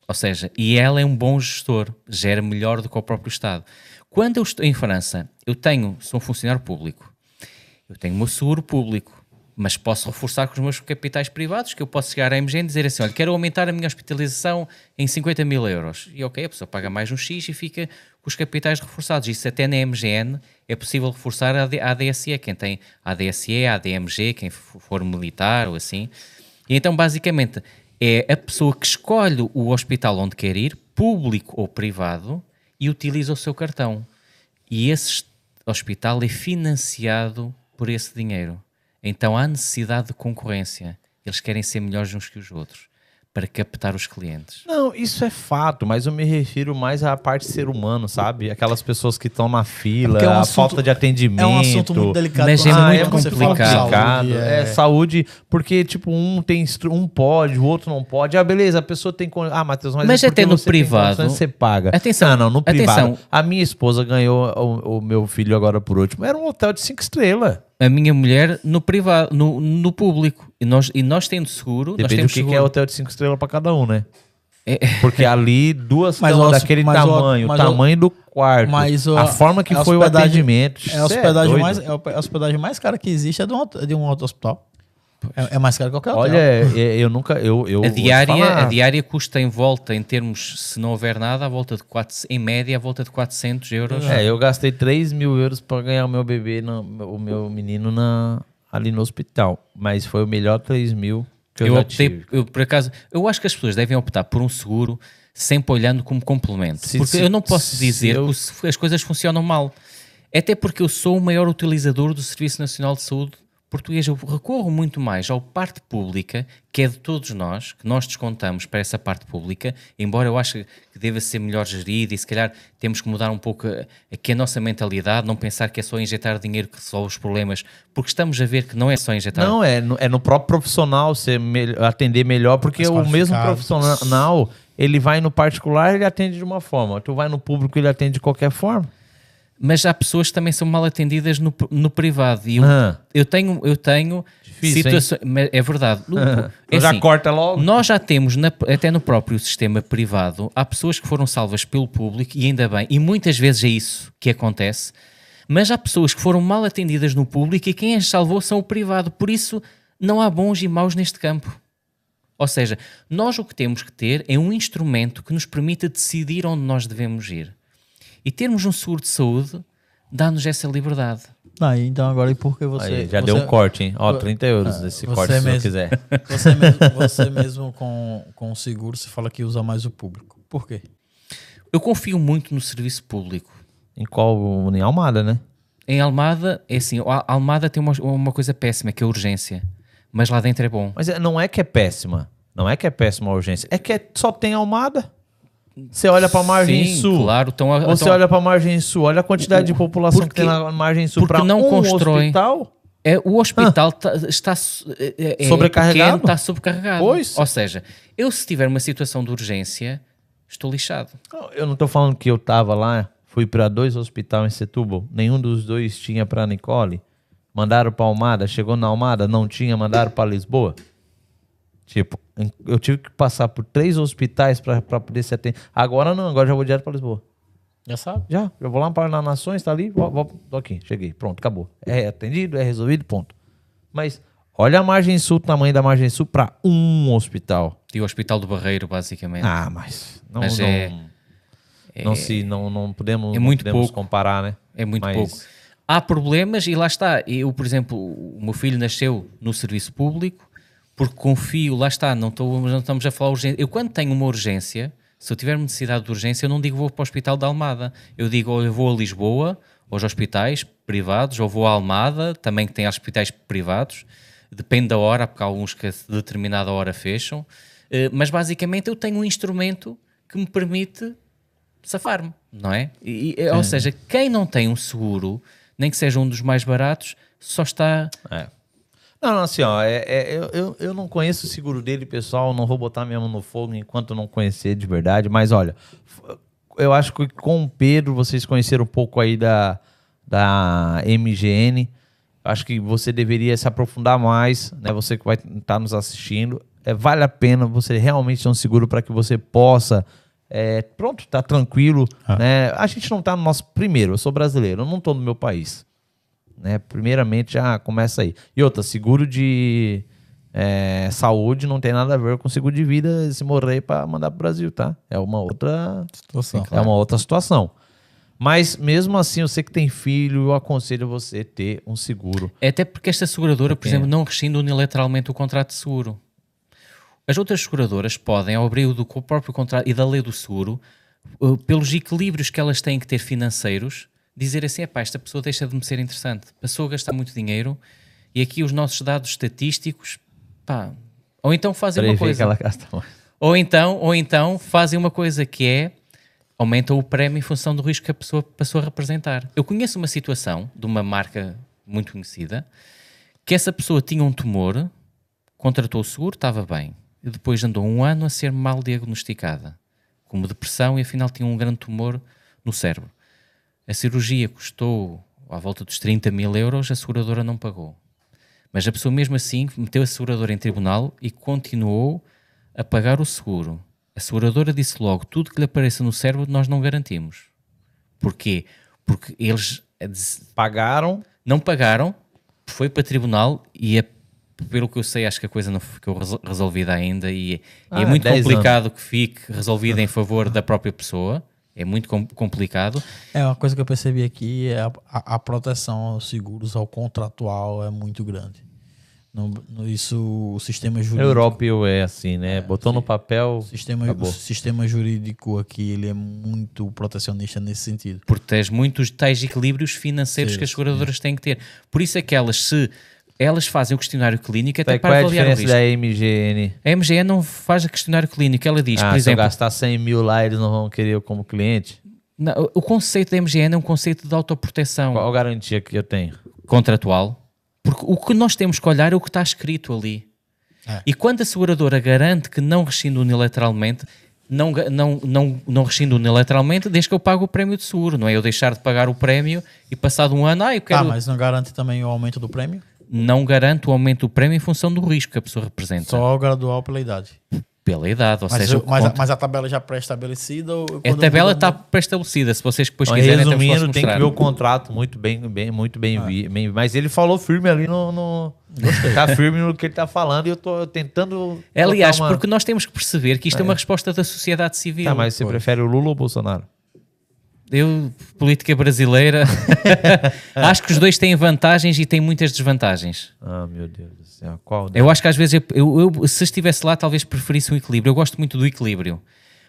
Ou seja, e ela é um bom gestor, gera melhor do que o próprio Estado. Quando eu estou em França, eu tenho, sou um funcionário público, eu tenho o meu seguro público, mas posso reforçar com os meus capitais privados, que eu posso chegar à MGN e dizer assim, olha, quero aumentar a minha hospitalização em 50 mil euros. E ok, a pessoa paga mais um X e fica com os capitais reforçados. Isso até na MGN é possível reforçar a AD- a ADSE, quem tem ADSE, ADMG, quem for militar ou assim. E então, basicamente, é a pessoa que escolhe o hospital onde quer ir, público ou privado, e utiliza o seu cartão. E esse hospital é financiado por esse dinheiro. Então há necessidade de concorrência. Eles querem ser melhores uns que os outros para captar os clientes. Não, isso é fato, mas eu me refiro mais à parte ser humano, sabe? Aquelas pessoas que estão na fila, É um a assunto- falta de atendimento. É um assunto muito delicado. Mas é você- muito de complicado. complicado. saúde, É... saúde, porque, tipo, um tem um pode, o outro não pode. Ah, beleza, a pessoa tem. Ah, Matheus, mas, Mas é porque até no você tem privado- Você paga. Atenção, Ah, não, no privado. atenção. A minha esposa ganhou o, o meu filho agora por último. Era um hotel de cinco estrelas. A minha mulher no privado, no, no público. E nós, e nós tendo seguro, nós Depende do temos que, que seguro. é hotel de cinco estrelas pra cada um, né? É- Porque ali, duas Mas camas o- daquele mas tamanho, o mas o- tamanho do quarto, mas o- a forma que a foi o atendimento. É a hospedagem, doido. mais, é a hospedagem mais cara que existe é de um, de um outro hospital. É, é mais caro que qualquer hotel. Olha, é- eu nunca. Eu, eu A diária, a diária custa em volta, em termos, se não houver nada, a volta de 4, em média, a volta de 400 euros. É, eu gastei 3 mil euros pra ganhar o meu bebê, na- o meu menino na, ali no hospital. Mas foi o melhor 3 mil que eu, eu já optei, tive. eu, por acaso, eu acho que as pessoas devem optar por um seguro sempre olhando como complemento. Se- porque se- eu não posso se dizer eu- que as coisas funcionam mal. Até porque eu sou o maior utilizador do Serviço Nacional de Saúde português. Eu recorro muito mais à parte pública, que é de todos nós, que nós descontamos para essa parte pública, embora eu ache que deva ser melhor gerida e se calhar temos que mudar um pouco a- aqui a nossa mentalidade, não pensar que é só injetar dinheiro que resolve os problemas, porque estamos a ver que não é só injetar Não, é no, é no próprio profissional mel- atender melhor, porque o mesmo profissional, ele vai no particular, ele atende de uma forma. Tu vai no público, ele atende de qualquer forma. Mas há pessoas que também são mal atendidas no, no privado. E eu, Ah. eu tenho, eu tenho Difícil, situações. É verdade. No- é já assim, corta logo. Nós já temos, na- até no próprio sistema privado, há pessoas que foram salvas pelo público, e ainda bem, e muitas vezes é isso que acontece, mas há pessoas que foram mal atendidas no público e quem as salvou são o privado. Por isso, não há bons e maus neste campo. Ou seja, nós o que temos que ter é um instrumento que nos permita decidir onde nós devemos ir. E termos um seguro de saúde dá-nos essa liberdade. Ah, então agora e por que você. Aí, já você, deu um corte, hein? Ó, Vo- 30 euros Ah, esse você corte, se você mesmo. quiser. Você mesmo, você mesmo com, com o seguro, você fala que usa mais o público. Por quê? Eu confio muito no serviço público. Em qual? Em Almada, né? Em Almada, é assim, a Almada tem uma, uma coisa péssima, que é a urgência. Mas lá dentro é bom. Mas é- não é que é péssima. Não é que é péssima a urgência. É que é- só tem Almada. Você olha pra margem Sim, sul. claro. Então, a- Você então, olha pra margem sul, olha a quantidade de população que porque- tem na margem sul para não um constrói. hospital. é, o hospital tá- está su- é- é Sobrecarregado? pequeno, está sobrecarregado. Pois. Ou seja, eu se tiver uma situação de urgência, estou lixado. Eu não tô falando que eu tava lá, fui para dois hospitais em Setúbal, nenhum dos dois tinha para Nicole. Mandaram para Almada, chegou na Almada, não tinha, mandaram para Lisboa. Tipo, eu tive que passar por três hospitais para poder ser atendido. Agora não, agora já vou direto para Lisboa. Já sabe? Já, eu vou lá para na Nações, tá ali, vou, vou, tô aqui, cheguei, pronto, acabou. É atendido, é resolvido, ponto. Mas olha a margem sul, o tamanho da margem sul para um hospital. E o Hospital do Barreiro, basicamente. Ah, mas não, Mas não, é- não se não, não podemos, é não muito podemos pouco. comparar, né? É muito Mas- pouco. Há problemas e lá está. Eu, por exemplo, o meu filho nasceu no serviço público porque confio, lá está, não, estou, não estamos a falar urgência. Eu quando tenho uma urgência, se eu tiver necessidade de urgência, eu não digo vou para o Hospital da Almada. Eu digo ou eu vou a Lisboa, aos hospitais privados, ou vou a Almada, também que tem hospitais privados. Depende da hora, porque há alguns que a determinada hora fecham. Eh, Mas basicamente eu tenho um instrumento que me permite safar-me, não é? E- e- ou seja, quem não tem um seguro, nem que seja um dos mais baratos, só está. É. Não, não, assim, ó, é, é- eu, eu, eu não conheço o seguro dele, pessoal, não vou botar minha mão no fogo enquanto não conhecer de verdade, mas olha, eu acho que com o Pedro vocês conheceram um pouco aí da, da MGN, acho que você deveria se aprofundar mais, né, você que vai estar nos assistindo, é, vale a pena você realmente ter um seguro para que você possa, é, pronto, tá tranquilo, né, a gente não tá no nosso, primeiro, eu sou brasileiro, eu não tô no meu país, né? Primeiramente já começa aí. E outra, seguro de é, saúde não tem nada a ver com seguro de vida se morrer para mandar pro Brasil, tá? É uma outra, Situação. é uma outra situação. Mas mesmo assim, eu sei que tem filho, eu aconselho você ter um seguro. É até porque esta seguradora, por exemplo, não rescinde unilateralmente o contrato de seguro. As outras seguradoras podem, ao abrigo do próprio contrato e da lei do seguro, uh, pelos equilíbrios que elas têm que ter financeiros, dizer assim: epá, esta pessoa deixa de me ser interessante, passou a gastar muito dinheiro e aqui os nossos dados estatísticos, pá. Ou então fazem uma Prevê coisa. Ou então, ou então fazem uma coisa que é aumentam o prémio em função do risco que a pessoa passou a representar. Eu conheço uma situação de uma marca muito conhecida que essa pessoa tinha um tumor, contratou o seguro, estava bem, e depois andou um ano a ser mal diagnosticada, como depressão, e afinal tinha um grande tumor no cérebro. A cirurgia custou à volta dos 30 mil euros, a seguradora não pagou. Mas a pessoa mesmo assim meteu a seguradora em tribunal e continuou a pagar o seguro. A seguradora disse logo: tudo que lhe apareça no cérebro nós não garantimos. Porquê? Porque eles eh, Pagaram. não pagaram, foi para tribunal e é, pelo que eu sei, acho que a coisa não ficou resol- resolvida ainda e, é- Ah, é muito 10 complicado que fique resolvida em favor da própria pessoa. É muito com- complicado. É, uma coisa que eu percebi aqui é a, a, a proteção aos seguros, ao contratual, é muito grande. No, no- isso, o sistema jurídico. Europeu é assim, né? Botou no papel. O sistema, Acabou. o sistema jurídico aqui ele é muito protecionista nesse sentido. protege muito os tais equilíbrios financeiros Sim, que as seguradoras têm que ter. Por isso é que elas, se elas fazem o questionário clínico, até Tá, qual para é a o diferença risco. da MGN? A MGE não faz o questionário clínico, ela diz, Ah, por se eu exemplo, gastar 100 mil lá, eles não vão querer eu como cliente? não, o conceito da MGN é um conceito de autoproteção Qual a garantia que eu tenho? contratual, porque o que nós temos que olhar é o que está escrito ali. É. E quando a seguradora garante que não rescinde unilateralmente, não, não, não, não rescinde unilateralmente desde que eu pago o prémio de seguro, não é eu deixar de pagar o prémio e passado um ano, ah, eu quero... Ah, mas não garante também o aumento do prêmio? Não garante o aumento do prémio em função do risco que a pessoa representa. Só gradual pela idade. Pela idade, ou Mas, seja, eu- mas, a, conta- mas a tabela já pré-estabelecida? ou a tabela está pré-estabelecida. Se vocês depois Então, quiserem, resumindo, tem que ver o contrato muito bem, bem muito bem, vi- bem- Mas ele falou firme ali no. no tá firme no que ele tá falando e eu tô tentando. Aliás, uma- porque nós temos que perceber que isto é, uma resposta da sociedade civil. Tá, mas você prefere o Lula ou o Bolsonaro? Eu, política brasileira, acho que os dois têm vantagens e têm muitas desvantagens. Ah, meu Deus do céu. Qual? Eu acho que às vezes, eu, eu- eu, se estivesse lá, talvez preferisse um equilíbrio. Eu gosto muito do equilíbrio.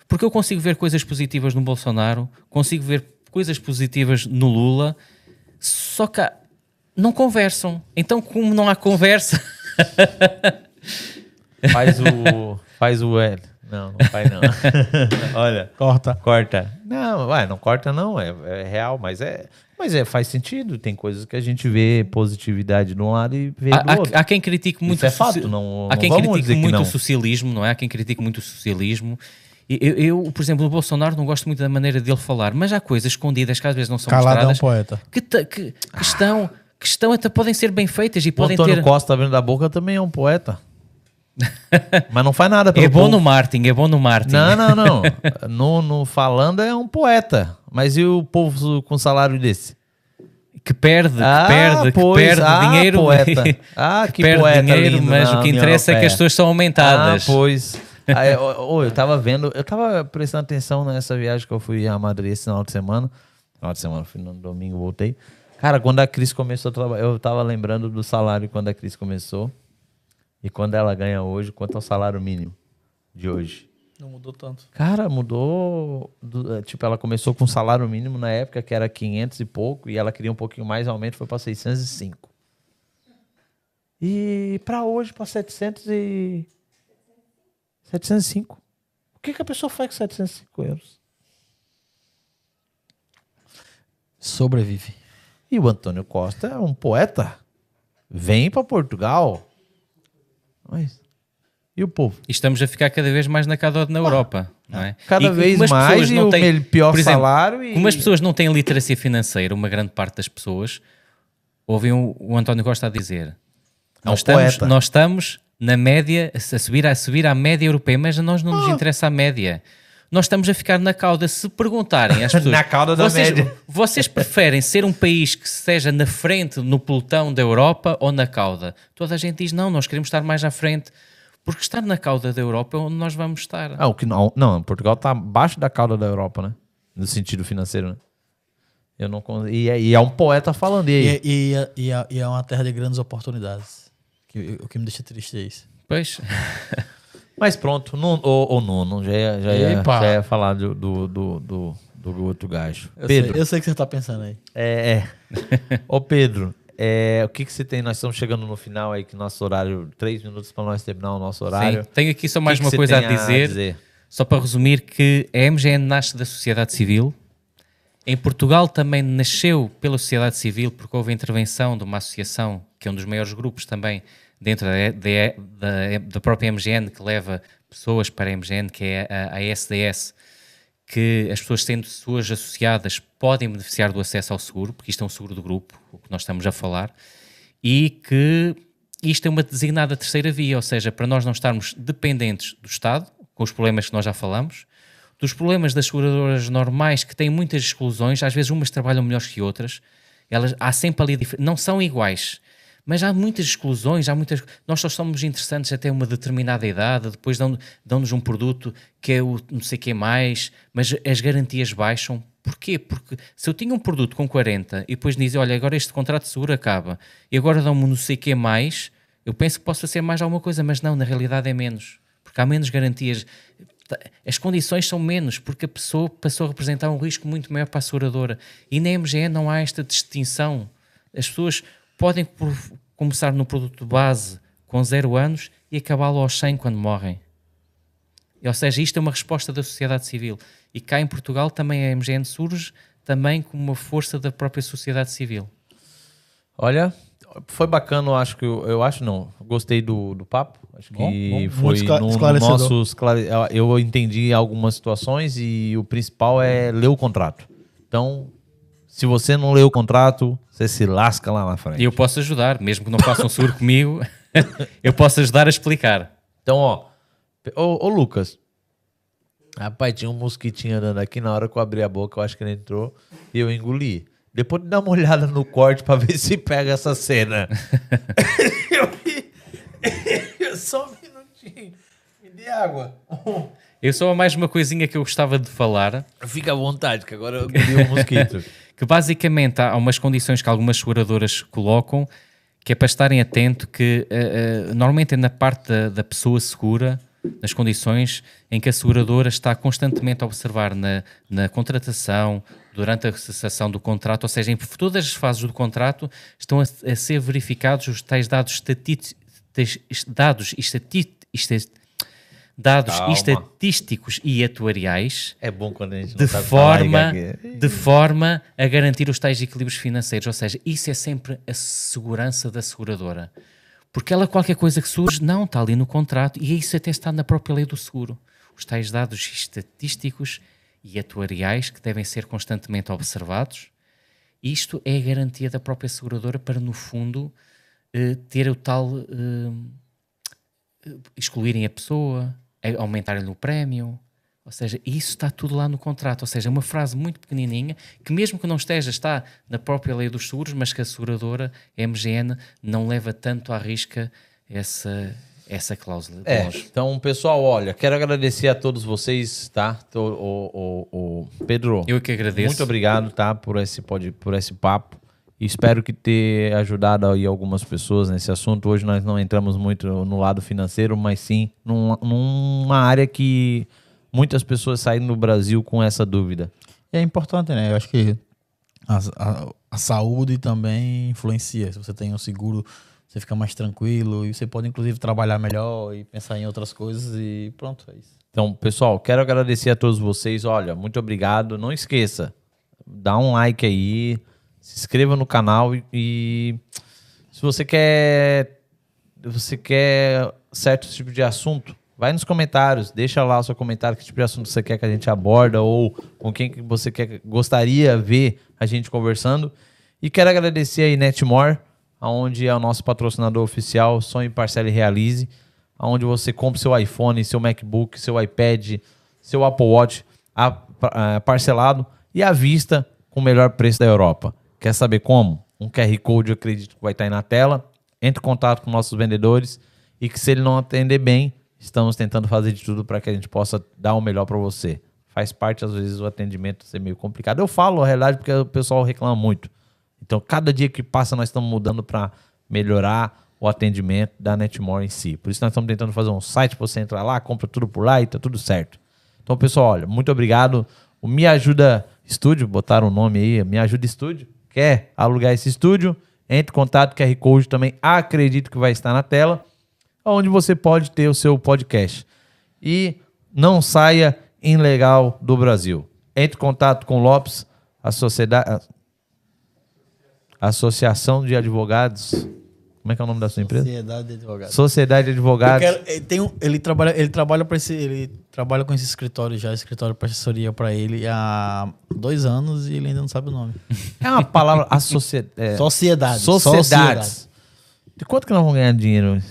Porque eu consigo ver coisas positivas no Bolsonaro, consigo ver coisas positivas no Lula, só que não conversam. Então, como não há conversa, Faz o. faz o L. Não, não faz não. Olha. Corta. Corta. Não, ué, não corta não, é, é real, mas é, mas é faz sentido. Tem coisas que a gente vê positividade de um lado e vê há, do há- outro. há quem critique muito é o soci- fato, não- há não quem vamos critique muito não. o socialismo, não é? Há quem critique muito o socialismo. Eu, eu, por exemplo, o Bolsonaro não gosto muito da maneira dele falar, mas há coisas escondidas que às vezes não são Caladão mostradas poeta. que, ta- que- que estão, que estão até podem ser bem feitas e O podem Antônio ter. Costa abrindo da boca também é um poeta. mas não faz nada pelo É bom povo. no marketing, é bom no marketing. Não, não, não. no, no falando é um poeta. Mas e o povo com salário desse? Que perde, que Ah, perde, pois. que perde Ah, dinheiro. poeta. Ah, que perde poeta dinheiro, lindo mas na o que interessa é que as pessoas são aumentadas. Ah, pois. Aí, ô, ô, eu tava vendo, eu tava prestando atenção nessa viagem que eu fui a Madrid esse final de semana. Final de semana, fui no domingo, voltei. Cara, quando a Cris começou a trabalhar, eu tava lembrando do salário quando a Cris começou. E quando ela ganha hoje, quanto é o salário mínimo de hoje? Não mudou tanto. Cara, mudou. do- eh, tipo, ela começou com salário mínimo na época, que era 500 e pouco, e ela queria um pouquinho mais, aumento foi para 605. E para hoje, para 700 e. 705. O que, que a pessoa faz com 705 euros? Sobrevive. E o Antônio Costa é um poeta. Vem para Portugal. Mas. E o povo? E estamos a ficar cada vez mais na cauda na Europa. Não é? Cada E vez mais pessoas e não o têm- mel- pior por exemplo, salário. E... Como as pessoas não têm literacia financeira, uma grande parte das pessoas ouvem o, o António Costa a dizer: É um nós, estamos, nós estamos na média, a subir, a subir à média europeia, mas a nós não Ah. nos interessa a média. Nós estamos a ficar na cauda. Se perguntarem às pessoas, Na cauda da vocês, média." vocês preferem ser um país que esteja na frente, no pelotão da Europa ou na cauda? Toda a gente diz: não, nós queremos estar mais à frente, porque estar na cauda da Europa é onde nós vamos estar. Ah, o que não, não, Portugal tá abaixo da cauda da Europa, né? No sentido financeiro, né? Eu não e, é, e é um poeta falando. E E, aí? é- e, é- e, é- e é uma terra de grandes oportunidades. Que- o que me deixa triste é isso. Pois. Mas pronto, Nuno, ô, ô Nuno, já ia, já ia, Epa. já ia falar do, do, do, do, do outro gajo. Eu Pedro, sei, eu sei que você tá pensando aí. é, é. Ô Pedro, é, o que, que você tem? Nós estamos chegando no final aí, que nosso horário, três minutos para nós terminar o nosso horário. Sim. Tenho aqui só mais O que que uma você coisa a tem dizer, só para resumir que a MGN nasce da sociedade civil. Em Portugal também nasceu pela sociedade civil, porque houve a intervenção de uma associação, que é um dos maiores grupos também dentro da, da, da, própria MGN, que leva pessoas para a MGN, que é a, a SDS, que as pessoas sendo pessoas associadas podem beneficiar do acesso ao seguro, porque isto é um seguro do grupo, o que nós estamos a falar, e que isto é uma designada terceira via, ou seja, para nós não estarmos dependentes do Estado, com os problemas que nós já falamos, dos problemas das seguradoras normais que têm muitas exclusões, às vezes umas trabalham melhor que outras, elas, há sempre ali, não são iguais, mas há muitas exclusões, há muitas, nós só somos interessantes até uma determinada idade, depois dão- dão-nos um produto que é o não sei o que mais, mas as garantias baixam. Porquê? Porque se eu tinha um produto com 40 e depois dizem, olha, agora este contrato de seguro acaba e agora dão-me não sei o que mais, eu penso que posso fazer mais alguma coisa, mas não, na realidade é menos, porque há menos garantias. As condições são menos, porque a pessoa passou a representar um risco muito maior para a seguradora. E na MGE não há esta distinção. As pessoas podem por- começar no produto base com zero anos e acabá-lo aos 100 quando morrem. Ou seja, isto é uma resposta da sociedade civil. E cá em Portugal também a MGN surge também como uma força da própria sociedade civil. Olha, foi bacana, eu acho que eu, eu acho não, gostei do, do papo. Acho Bom, que bom, muito foi no, no nosso esclare- eu entendi algumas situações e o principal é ler o contrato. Então, se você não lê o contrato, você se lasca lá na frente. E eu posso ajudar, mesmo que não façam seguro comigo, eu posso ajudar a explicar. Então, ó, ô, ô Lucas, rapaz, tinha um mosquitinho andando aqui na hora que eu abri a boca, eu acho que ele entrou e eu engoli. Depois dá uma olhada no corte pra ver se pega essa cena. eu vi. Só um minutinho. Me dê água. Eu só mais uma coisinha que eu gostava de falar, Fica à vontade, que agora eu engoli o mosquito. Que basicamente há umas condições que algumas seguradoras colocam, que é para estarem atento que eh, eh, normalmente é na parte da, da pessoa segura, nas condições em que a seguradora está constantemente a observar na, na contratação, durante a cessação do contrato, ou seja, em todas as fases do contrato estão a, a ser verificados os tais dados, dados, estati- esta- dados Calma. estatísticos e atuariais É bom quando a gente de forma, de forma a garantir os tais equilíbrios financeiros. Ou seja, isso é sempre a segurança da seguradora. Porque ela, qualquer coisa que surge, não, está ali no contrato, e isso até está na própria lei do seguro. Os tais dados estatísticos e atuariais que devem ser constantemente observados. Isto é a garantia da própria seguradora para, no fundo, eh, ter o tal. eh, excluírem a pessoa, eh, aumentarem-lhe o prémio. Ou seja, isso está tudo lá no contrato. Ou seja, é uma frase muito pequenininha que, mesmo que não esteja, está na própria lei dos seguros, mas que a seguradora, a MGN, não leva tanto à risca essa, essa cláusula. É, então, pessoal, olha, quero agradecer a todos vocês, tá? O, o, o Pedro, Eu que agradeço. muito obrigado, tá? Por esse, pod- por esse papo. Espero que ter ajudado aí algumas pessoas nesse assunto. Hoje nós não entramos muito no lado financeiro, mas sim num- numa área que muitas pessoas saem no Brasil com essa dúvida. E é importante, né? Eu acho que a, a- a saúde também influencia. Se você tem um seguro, você fica mais tranquilo e você pode, inclusive, trabalhar melhor e pensar em outras coisas e pronto, é isso. Então, pessoal, quero agradecer a todos vocês. Olha, muito obrigado. Não esqueça, dá um like aí, se inscreva no canal e, e se você quer você quer certo tipo de assunto, vai nos comentários, deixa lá o seu comentário que tipo de assunto você quer que a gente aborda ou com quem que você quer gostaria ver a gente conversando. E quero agradecer aí Netmore, aonde é o nosso patrocinador oficial, Sonhe Parcela e Realize, aonde você compra seu iPhone, seu MacBook, seu iPad, seu Apple Watch a- a- parcelado e à vista com o melhor preço da Europa. Quer saber como? Um QR Code, eu acredito que vai estar aí na tela. Entre em contato com nossos vendedores e que se ele não atender bem, estamos tentando fazer de tudo para que a gente possa dar o melhor para você. Faz parte, às vezes, o atendimento ser meio complicado. Eu falo a realidade porque o pessoal reclama muito. Então, cada dia que passa, nós estamos mudando para melhorar o atendimento da Netmore em si. Por isso nós estamos tentando fazer um site para você entrar lá, compra tudo por lá e tá tudo certo. Então, pessoal, olha, muito obrigado. O Me Ajuda Estúdio, botaram o nome aí, Me Ajuda Estúdio. Quer alugar esse estúdio? Entre em contato, QR Code também acredito que vai estar na tela, onde você pode ter o seu podcast. E não saia ilegal do Brasil. Entre em contato com o Lopes, a sociedade, Associação de Advogados. Como é que é o nome da sua empresa? Sociedade de Advogados. Sociedade de Eu Advogados. quero- ele, tem um- ele trabalha, ele trabalha para esse, ele trabalha com esse escritório já, escritório de assessoria para ele há dois anos e ele ainda não sabe o nome. É uma palavra. A sociedade. É, Sociedade. sociedades. De quanto que nós vamos ganhar dinheiro?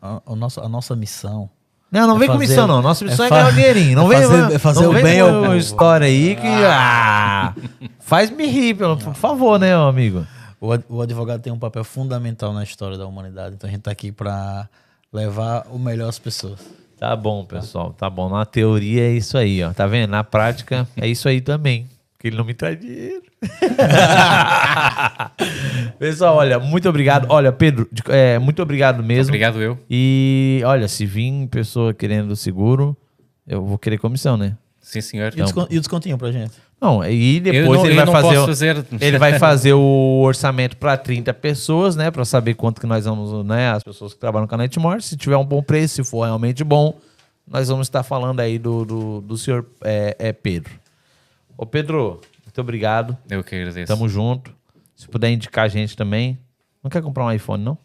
A, a nossa, a nossa missão. Não, não É vem com missão, não. Nossa missão é, é ganhar um dinheirinho. Não é vem, fazer- é fazer não o vem bem povo. história aí que. Ah, faz-me rir, pelo, por favor, né, meu amigo? O, ad- o advogado tem um papel fundamental na história da humanidade. Então a gente tá aqui para levar o melhor às pessoas. Tá bom, pessoal. Tá bom. Na teoria é isso aí, ó. Tá vendo? Na prática é isso aí também. Porque ele não me traz dinheiro. pessoal, olha, muito obrigado. Olha, Pedro, é, muito obrigado mesmo. Obrigado eu. E olha, se vir pessoa querendo seguro, eu vou querer comissão, né? Sim, senhor. E, o descon- e o descontinho pra gente? Não, e depois não, ele vai fazer. o- fazer. Ele vai fazer o orçamento para 30 pessoas, né? Para saber quanto que nós vamos, né? As pessoas que trabalham com a Netmore. Se tiver um bom preço, se for realmente bom, nós vamos estar falando aí do, do, do senhor é, é Pedro. Ô, Pedro, muito obrigado. Eu que agradeço. Tamo junto. Se puder indicar a gente também. Não quer comprar um iPhone, não?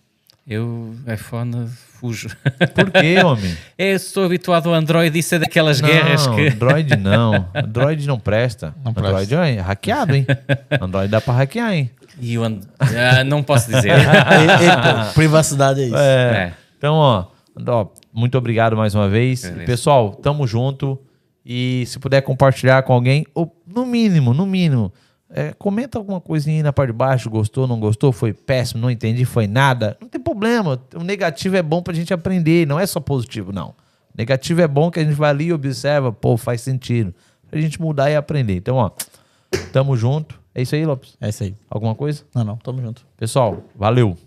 Eu, iPhone, fujo. Por quê, homem? Eu sou habituado ao Android, isso é daquelas guerras não, que. Android não. Android não presta. Não presta. Android é hackeado, hein? Android dá pra hackear, hein? E o And... Ah, não posso dizer. Eita, privacidade é isso. É. É. Então, ó, ó, muito obrigado mais uma vez. Pessoal, tamo junto. E se puder compartilhar com alguém, ou no mínimo, no mínimo, é, comenta alguma coisinha aí na parte de baixo. Gostou, não gostou? Foi péssimo, não entendi, foi nada. Não tem problema. O negativo é bom pra gente aprender, não é só positivo, não. Negativo é bom que a gente vai ali e observa, pô, faz sentido. Pra gente mudar e aprender. Então, ó, tamo junto. É isso aí, Lopes. É isso aí. Alguma coisa? Não, não, tamo junto. Pessoal, valeu.